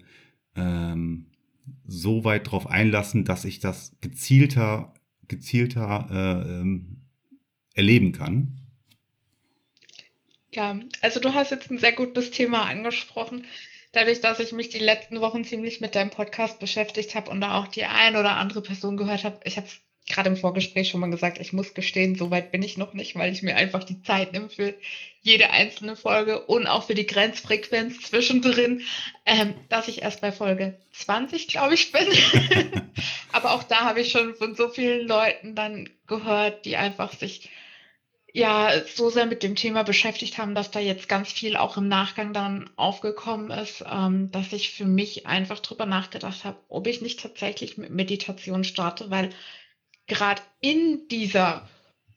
ähm, so weit drauf einlassen, dass ich das gezielter, gezielter äh, ähm, erleben kann? Ja, also du hast jetzt ein sehr gutes Thema angesprochen dadurch, dass ich mich die letzten Wochen ziemlich mit deinem Podcast beschäftigt habe und da auch die ein oder andere Person gehört habe, ich habe gerade im Vorgespräch schon mal gesagt, ich muss gestehen, so weit bin ich noch nicht, weil ich mir einfach die Zeit nehme für jede einzelne Folge und auch für die Grenzfrequenz zwischendrin, ähm, dass ich erst bei Folge 20, glaube ich, bin. Aber auch da habe ich schon von so vielen Leuten dann gehört, die einfach sich ja so sehr mit dem Thema beschäftigt haben, dass da jetzt ganz viel auch im Nachgang dann aufgekommen ist, ähm, dass ich für mich einfach drüber nachgedacht habe, ob ich nicht tatsächlich mit Meditation starte, weil gerade in dieser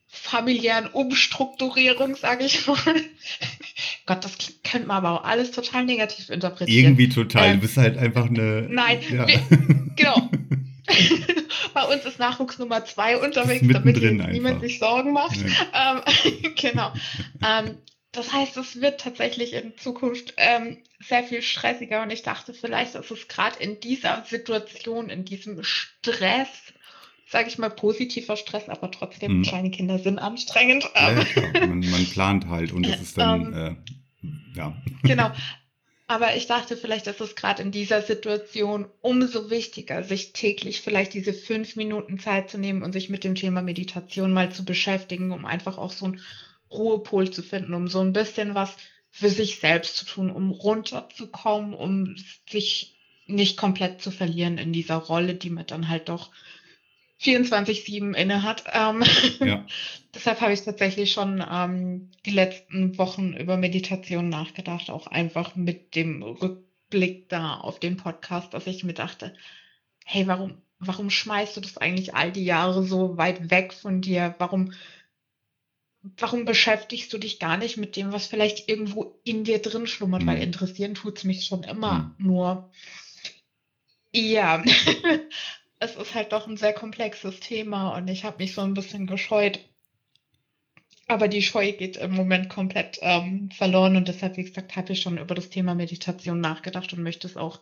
familiären Umstrukturierung, sage ich mal. Gott, das könnte man aber auch alles total negativ interpretieren. Irgendwie total. Ähm, du bist halt einfach eine. Nein, ja. wir, genau. Bei uns ist Nachwuchs Nummer zwei unterwegs, damit niemand sich Sorgen macht. Ja. Ähm, genau. Ähm, das heißt, es wird tatsächlich in Zukunft ähm, sehr viel stressiger und ich dachte, vielleicht ist es gerade in dieser Situation, in diesem Stress, sage ich mal, positiver Stress, aber trotzdem, mhm. kleine Kinder sind anstrengend. Ja, man, man, plant halt und es ist dann, äh, ja. Genau. Aber ich dachte, vielleicht ist es gerade in dieser Situation umso wichtiger, sich täglich vielleicht diese fünf Minuten Zeit zu nehmen und sich mit dem Thema Meditation mal zu beschäftigen, um einfach auch so einen Ruhepol zu finden, um so ein bisschen was für sich selbst zu tun, um runterzukommen, um sich nicht komplett zu verlieren in dieser Rolle, die man dann halt doch 24-7 inne hat. Ähm, ja. deshalb habe ich tatsächlich schon ähm, die letzten Wochen über Meditation nachgedacht, auch einfach mit dem Rückblick da auf den Podcast, dass ich mir dachte, hey, warum, warum schmeißt du das eigentlich all die Jahre so weit weg von dir? Warum, warum beschäftigst du dich gar nicht mit dem, was vielleicht irgendwo in dir drin schlummert? Mhm. Weil interessieren tut es mich schon immer. Mhm. Nur, ja, es ist halt doch ein sehr komplexes Thema und ich habe mich so ein bisschen gescheut. Aber die Scheu geht im Moment komplett ähm, verloren und deshalb, wie gesagt, habe ich schon über das Thema Meditation nachgedacht und möchte es auch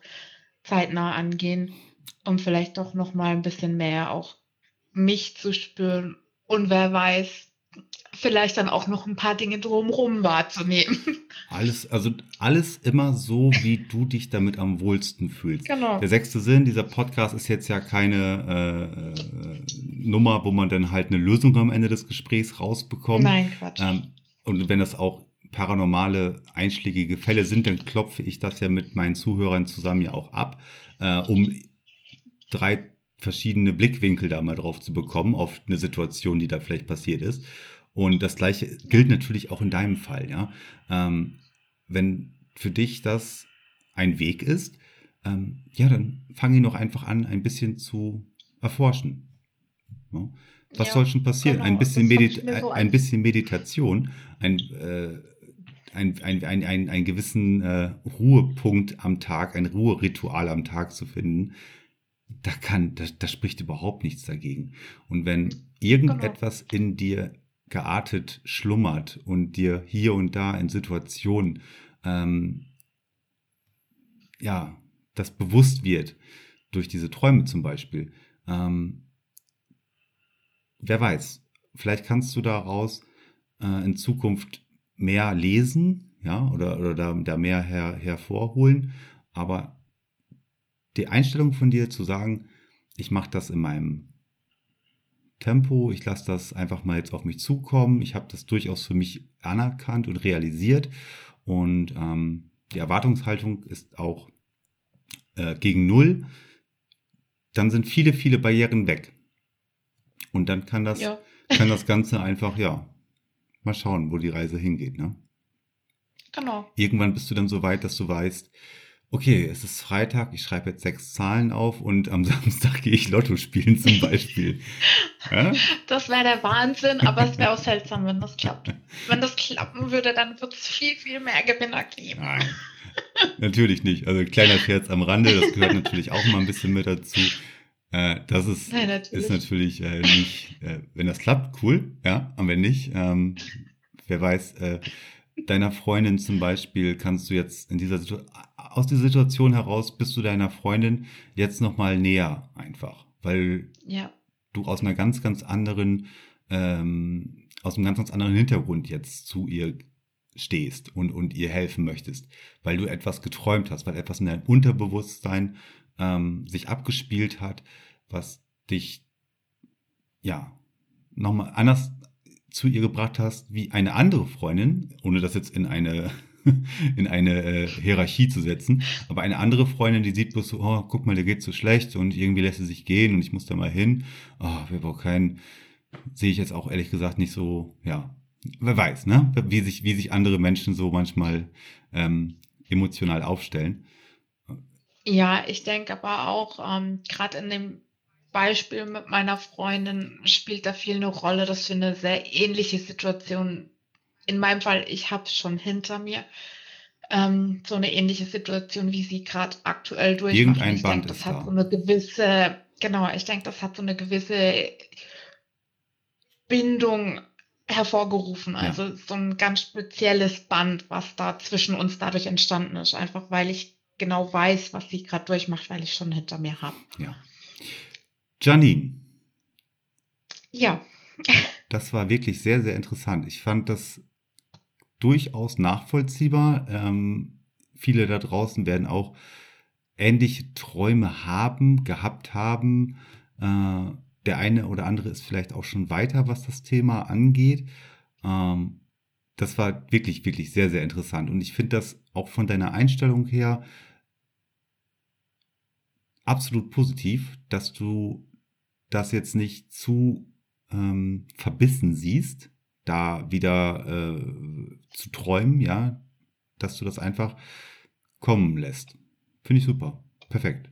zeitnah angehen, um vielleicht doch noch mal ein bisschen mehr auch mich zu spüren und wer weiß, vielleicht dann auch noch ein paar Dinge drumherum wahrzunehmen. Alles, also alles immer so, wie du dich damit am wohlsten fühlst. Genau. Der sechste Sinn, dieser Podcast ist jetzt ja keine äh, äh, Nummer, wo man dann halt eine Lösung am Ende des Gesprächs rausbekommt. Nein, Quatsch. Ähm, und wenn das auch paranormale einschlägige Fälle sind, dann klopfe ich das ja mit meinen Zuhörern zusammen ja auch ab, äh, um drei verschiedene Blickwinkel da mal drauf zu bekommen, auf eine Situation, die da vielleicht passiert ist. Und das Gleiche gilt natürlich auch in deinem Fall, ja. Ähm, wenn für dich das ein Weg ist, ähm, ja, dann fang ihn doch einfach an, ein bisschen zu erforschen. Ja? Was ja, soll schon passieren? Genau, ein, bisschen so ein bisschen Meditation, ein, äh, ein, ein, ein, ein, einen gewissen äh, Ruhepunkt am Tag, ein Ruheritual am Tag zu finden, da kann, da, da spricht überhaupt nichts dagegen. Und wenn irgendetwas genau. in dir geartet schlummert und dir hier und da in Situationen ähm, ja das bewusst wird durch diese Träume zum Beispiel. Ähm, wer weiß, vielleicht kannst du daraus äh, in Zukunft mehr lesen, ja, oder, oder da, da mehr her, hervorholen. Aber die Einstellung von dir zu sagen, ich mache das in meinem Tempo, ich lasse das einfach mal jetzt auf mich zukommen, ich habe das durchaus für mich anerkannt und realisiert und ähm, die Erwartungshaltung ist auch äh, gegen Null, dann sind viele, viele Barrieren weg. Und dann kann das, ja. kann das Ganze einfach, ja, mal schauen, wo die Reise hingeht, ne? Genau. Irgendwann bist du dann so weit, dass du weißt, okay, es ist Freitag, ich schreibe jetzt sechs Zahlen auf und am Samstag gehe ich Lotto spielen zum Beispiel. ja? Das wäre der Wahnsinn, aber es wäre auch seltsam, wenn das klappt. Wenn das klappen würde, dann wird es viel, viel mehr Gewinner geben. Nein, natürlich nicht. Also kleiner Scherz am Rande, das gehört natürlich auch mal ein bisschen mit dazu. Äh, das ist Nein, natürlich, ist natürlich äh, nicht, äh, wenn das klappt, cool, ja, aber wenn nicht, ähm, wer weiß, äh, deiner Freundin zum Beispiel kannst du jetzt in dieser Situation, aus dieser Situation heraus bist du deiner Freundin jetzt nochmal näher einfach, weil ja. du aus einer ganz, ganz anderen, ähm, aus einem ganz, ganz anderen Hintergrund jetzt zu ihr stehst und, und ihr helfen möchtest, weil du etwas geträumt hast, weil etwas in deinem Unterbewusstsein ähm, sich abgespielt hat, was dich ja nochmal anders zu ihr gebracht hast wie eine andere Freundin, ohne das jetzt in eine in eine äh, Hierarchie zu setzen. Aber eine andere Freundin, die sieht bloß so, oh, guck mal, der geht so schlecht und irgendwie lässt sie sich gehen und ich muss da mal hin. Oh, wir brauchen keinen, sehe ich jetzt auch ehrlich gesagt nicht so, ja, wer weiß, ne? Wie sich, wie sich andere Menschen so manchmal ähm, emotional aufstellen. Ja, ich denke aber auch, ähm, gerade in dem Beispiel mit meiner Freundin spielt da viel eine Rolle, dass wir eine sehr ähnliche Situation, in meinem Fall, ich habe schon hinter mir, ähm, so eine ähnliche Situation, wie sie gerade aktuell durchmacht. Irgendein ich Band denk, das ist hat da. so eine gewisse, genau, ich denke, das hat so eine gewisse Bindung hervorgerufen. Also ja. so ein ganz spezielles Band, was da zwischen uns dadurch entstanden ist. Einfach weil ich genau weiß, was sie gerade durchmacht, weil ich schon hinter mir habe. Ja. Janine. Ja. Das war wirklich sehr, sehr interessant. Ich fand das durchaus nachvollziehbar. Ähm, viele da draußen werden auch ähnliche Träume haben, gehabt haben. Äh, der eine oder andere ist vielleicht auch schon weiter, was das Thema angeht. Ähm, das war wirklich, wirklich sehr, sehr interessant. Und ich finde das auch von deiner Einstellung her absolut positiv, dass du das jetzt nicht zu ähm, verbissen siehst, da wieder äh, zu träumen, ja, dass du das einfach kommen lässt. Finde ich super. Perfekt.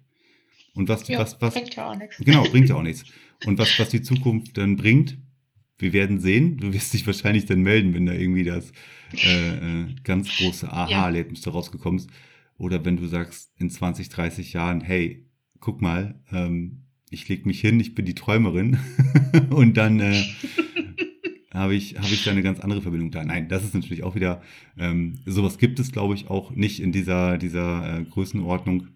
Und was, ja, was, was, bringt ja auch nichts. Genau, bringt ja auch nichts. Und was, was die Zukunft dann bringt, wir werden sehen. Du wirst dich wahrscheinlich dann melden, wenn da irgendwie das äh, äh, ganz große Aha-Erlebnis ja. da rausgekommen ist. Oder wenn du sagst, in 20, 30 Jahren, hey, guck mal, ähm, ich leg mich hin, ich bin die Träumerin. und dann äh, habe ich, hab ich da eine ganz andere Verbindung da. Nein, das ist natürlich auch wieder, ähm, sowas gibt es, glaube ich, auch nicht in dieser, dieser äh, Größenordnung.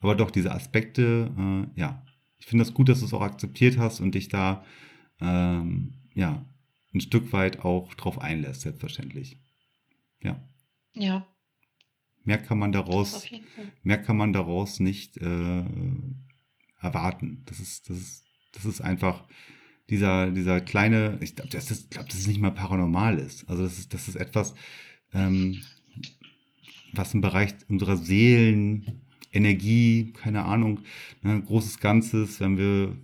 Aber doch, diese Aspekte, äh, ja, ich finde das gut, dass du es auch akzeptiert hast und dich da, ähm, ja, ein Stück weit auch drauf einlässt, selbstverständlich. Ja. Ja. Mehr kann man daraus, mehr kann man daraus nicht äh, erwarten. Das ist, das ist, das ist einfach dieser, dieser kleine, ich glaube, das ist, glaube, das ist nicht mal paranormal ist. Also das ist, das ist etwas, ähm, was im Bereich unserer Seelen, Energie, keine Ahnung, ne, großes Ganzes, wenn wir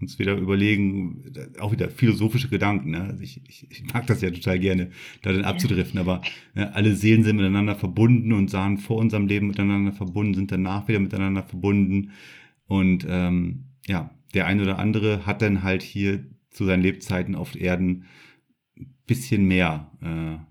uns wieder überlegen, auch wieder philosophische Gedanken. Ne? Also ich, ich, ich, mag das ja total gerne, da dann abzudriften, aber ne, alle Seelen sind miteinander verbunden und sahen vor unserem Leben miteinander verbunden, sind danach wieder miteinander verbunden. Und ähm, ja, der eine oder andere hat dann halt hier zu seinen Lebzeiten auf Erden ein bisschen mehr äh,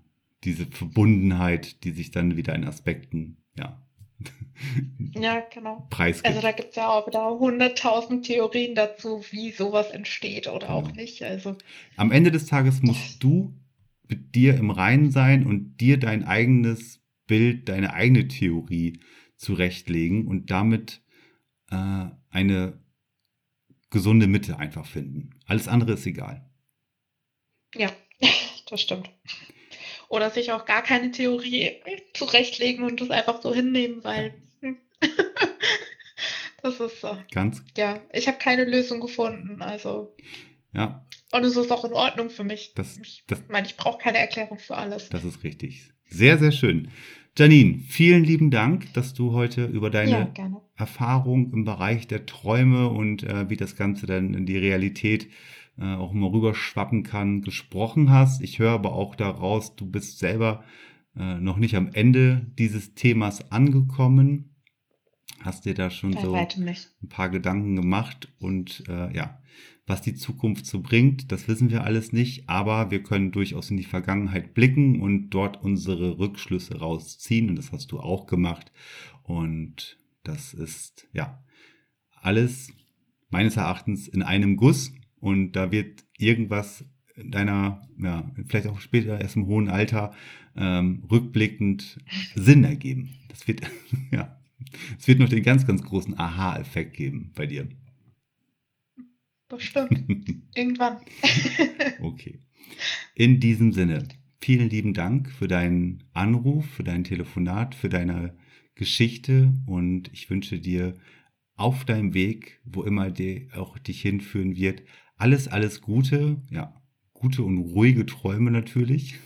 diese Verbundenheit, die sich dann wieder in Aspekten ja, ja, genau. Preisgibt. Also da gibt es ja auch wieder hunderttausend Theorien dazu, wie sowas entsteht oder genau. auch nicht. Also Am Ende des Tages musst du mit dir im Reinen sein und dir dein eigenes Bild, deine eigene Theorie zurechtlegen und damit äh, eine gesunde Mitte einfach finden. Alles andere ist egal. Ja, das stimmt. oder sich auch gar keine Theorie zurechtlegen und das einfach so hinnehmen, weil das ist so. Ganz. Ja, ich habe keine Lösung gefunden, also. Ja. Und es ist auch in Ordnung für mich. Das, ich das, meine, ich brauche keine Erklärung für alles. Das ist richtig. Sehr, sehr schön. Janine, vielen lieben Dank, dass du heute über deine ja, Erfahrung im Bereich der Träume und äh, wie das Ganze dann in die Realität äh, auch immer rüberschwappen kann, gesprochen hast. Ich höre aber auch daraus, du bist selber äh, noch nicht am Ende dieses Themas angekommen. Hast dir da schon Bei so ein paar Gedanken gemacht und äh, ja, was die Zukunft so bringt, das wissen wir alles nicht, aber wir können durchaus in die Vergangenheit blicken und dort unsere Rückschlüsse rausziehen und das hast du auch gemacht und das ist ja alles meines Erachtens in einem Guss und da wird irgendwas deiner, ja, vielleicht auch später erst im hohen Alter ähm, rückblickend Sinn ergeben. Das wird, ja, es wird noch den ganz, ganz großen Aha-Effekt geben bei dir. Bestimmt. Irgendwann. okay. In diesem Sinne, vielen lieben Dank für deinen Anruf, für dein Telefonat, für deine Geschichte und ich wünsche dir auf deinem Weg, wo immer der auch dich hinführen wird, alles, alles Gute, ja, gute und ruhige Träume natürlich.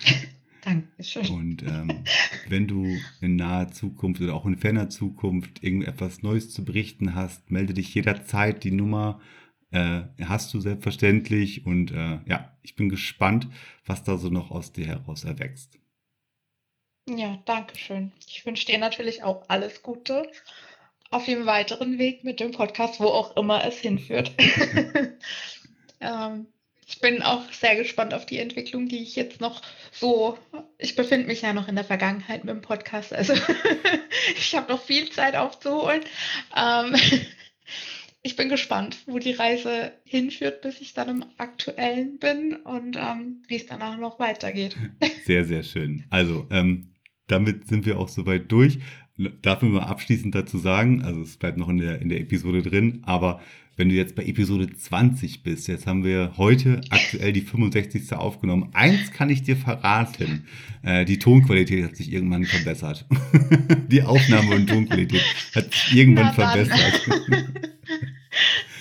Dankeschön. Und ähm, wenn du in naher Zukunft oder auch in ferner Zukunft irgendetwas Neues zu berichten hast, melde dich jederzeit. Die Nummer äh, hast du selbstverständlich. Und äh, ja, ich bin gespannt, was da so noch aus dir heraus erwächst. Ja, danke schön. Ich wünsche dir natürlich auch alles Gute auf dem weiteren Weg mit dem Podcast, wo auch immer es hinführt. ähm, ich bin auch sehr gespannt auf die Entwicklung, die ich jetzt noch so. Ich befinde mich ja noch in der Vergangenheit mit dem Podcast, also ich habe noch viel Zeit aufzuholen. Ähm, ich bin gespannt, wo die Reise hinführt, bis ich dann im Aktuellen bin und ähm, wie es danach noch weitergeht. Sehr, sehr schön. Also, ähm, damit sind wir auch soweit durch. Darf ich mal abschließend dazu sagen, also es bleibt noch in der, in der Episode drin, aber wenn du jetzt bei Episode 20 bist, jetzt haben wir heute aktuell die 65. aufgenommen. Eins kann ich dir verraten, äh, die Tonqualität hat sich irgendwann verbessert. die Aufnahme und Tonqualität hat sich irgendwann verbessert.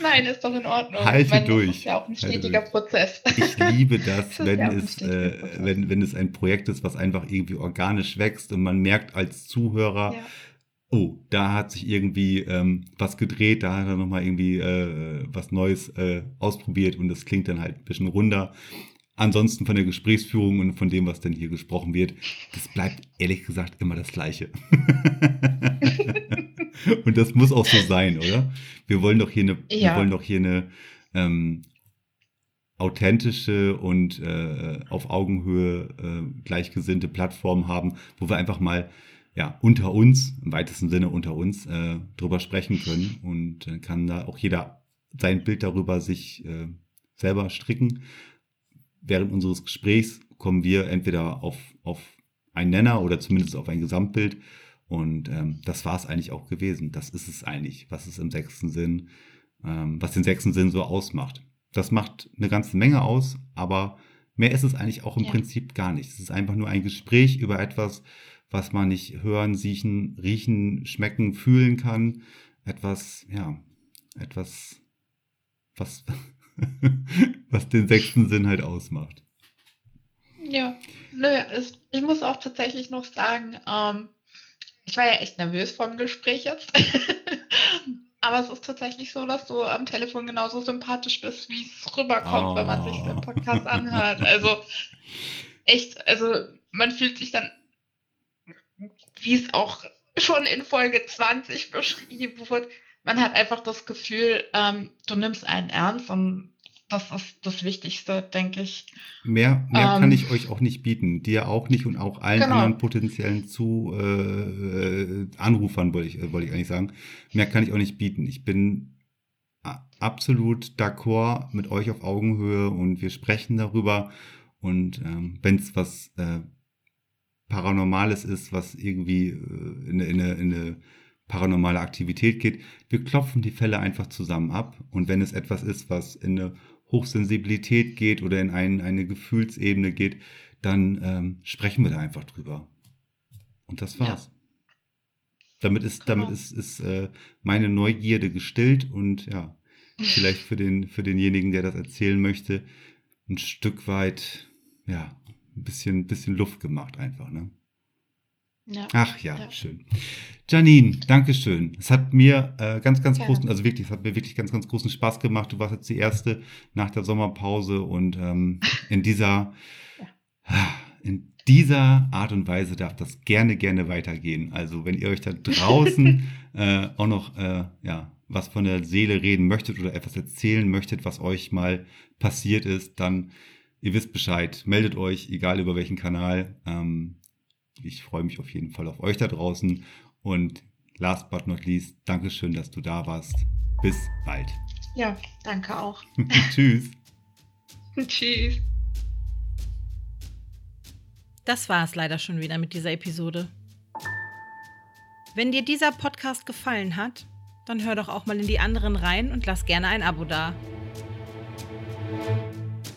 Nein, ist doch in Ordnung. Halte meine, durch. Das ist ja auch ein stetiger Prozess. Ich liebe das, das wenn, es, äh, wenn, wenn es ein Projekt ist, was einfach irgendwie organisch wächst und man merkt als Zuhörer, ja. Oh, da hat sich irgendwie ähm, was gedreht, da hat er nochmal irgendwie äh, was Neues äh, ausprobiert und das klingt dann halt ein bisschen runder. Ansonsten von der Gesprächsführung und von dem, was denn hier gesprochen wird, das bleibt ehrlich gesagt immer das Gleiche. Und das muss auch so sein, oder? Wir wollen doch hier eine, ja. wir wollen doch hier eine ähm, authentische und äh, auf Augenhöhe äh, gleichgesinnte Plattform haben, wo wir einfach mal ja, unter uns, im weitesten Sinne unter uns, äh, drüber sprechen können. Und dann kann da auch jeder sein Bild darüber sich äh, selber stricken. Während unseres Gesprächs kommen wir entweder auf, auf einen Nenner oder zumindest auf ein Gesamtbild und ähm, das war es eigentlich auch gewesen. Das ist es eigentlich, was es im sechsten Sinn, ähm, was den sechsten Sinn so ausmacht. Das macht eine ganze Menge aus, aber mehr ist es eigentlich auch im ja. Prinzip gar nicht. Es ist einfach nur ein Gespräch über etwas, was man nicht hören, siechen, riechen, schmecken, fühlen kann. Etwas, ja, etwas, was, was den sechsten Sinn halt ausmacht. Ja, nö, es, ich muss auch tatsächlich noch sagen, ähm, ich war ja echt nervös vor dem Gespräch jetzt. Aber es ist tatsächlich so, dass du am Telefon genauso sympathisch bist, wie es rüberkommt, oh. wenn man sich den Podcast anhört. Also echt, also man fühlt sich dann, wie es auch schon in Folge 20 beschrieben wurde, man hat einfach das Gefühl, ähm, du nimmst einen ernst und das ist das Wichtigste, denke ich. Mehr, mehr ähm, kann ich euch auch nicht bieten. Dir auch nicht und auch allen genau. anderen potenziellen zu äh, Anrufern, wollte ich, wollte ich eigentlich sagen. Mehr kann ich auch nicht bieten. Ich bin absolut d'accord mit euch auf Augenhöhe und wir sprechen darüber. Und ähm, wenn es was äh, Paranormales ist, was irgendwie äh, in, in, in eine paranormale Aktivität geht, wir klopfen die Fälle einfach zusammen ab. Und wenn es etwas ist, was in eine Hochsensibilität geht oder in ein, eine Gefühlsebene geht, dann ähm, sprechen wir da einfach drüber. Und das war's. Ja. Damit ist, genau. damit ist, ist äh, meine Neugierde gestillt und ja, vielleicht für, den, für denjenigen, der das erzählen möchte, ein Stück weit, ja, ein bisschen, bisschen Luft gemacht einfach, ne? Ja. Ach ja, ja, schön. Janine, danke schön. Es hat mir äh, ganz, ganz ja. großen, also wirklich, es hat mir wirklich ganz, ganz großen Spaß gemacht. Du warst jetzt die erste nach der Sommerpause und ähm, in dieser, in dieser Art und Weise darf das gerne, gerne weitergehen. Also wenn ihr euch da draußen äh, auch noch äh, ja, was von der Seele reden möchtet oder etwas erzählen möchtet, was euch mal passiert ist, dann ihr wisst Bescheid. Meldet euch, egal über welchen Kanal. Ähm, ich freue mich auf jeden Fall auf euch da draußen. Und last but not least, Dankeschön, dass du da warst. Bis bald. Ja, danke auch. Tschüss. Tschüss. Das war es leider schon wieder mit dieser Episode. Wenn dir dieser Podcast gefallen hat, dann hör doch auch mal in die anderen rein und lass gerne ein Abo da.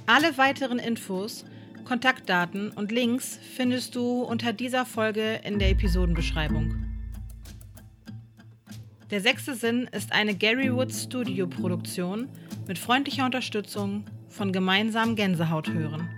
Alle weiteren Infos, Kontaktdaten und Links findest du unter dieser Folge in der Episodenbeschreibung. Der sechste Sinn ist eine Gary Woods Studio Produktion mit freundlicher Unterstützung von gemeinsamen Gänsehaut hören.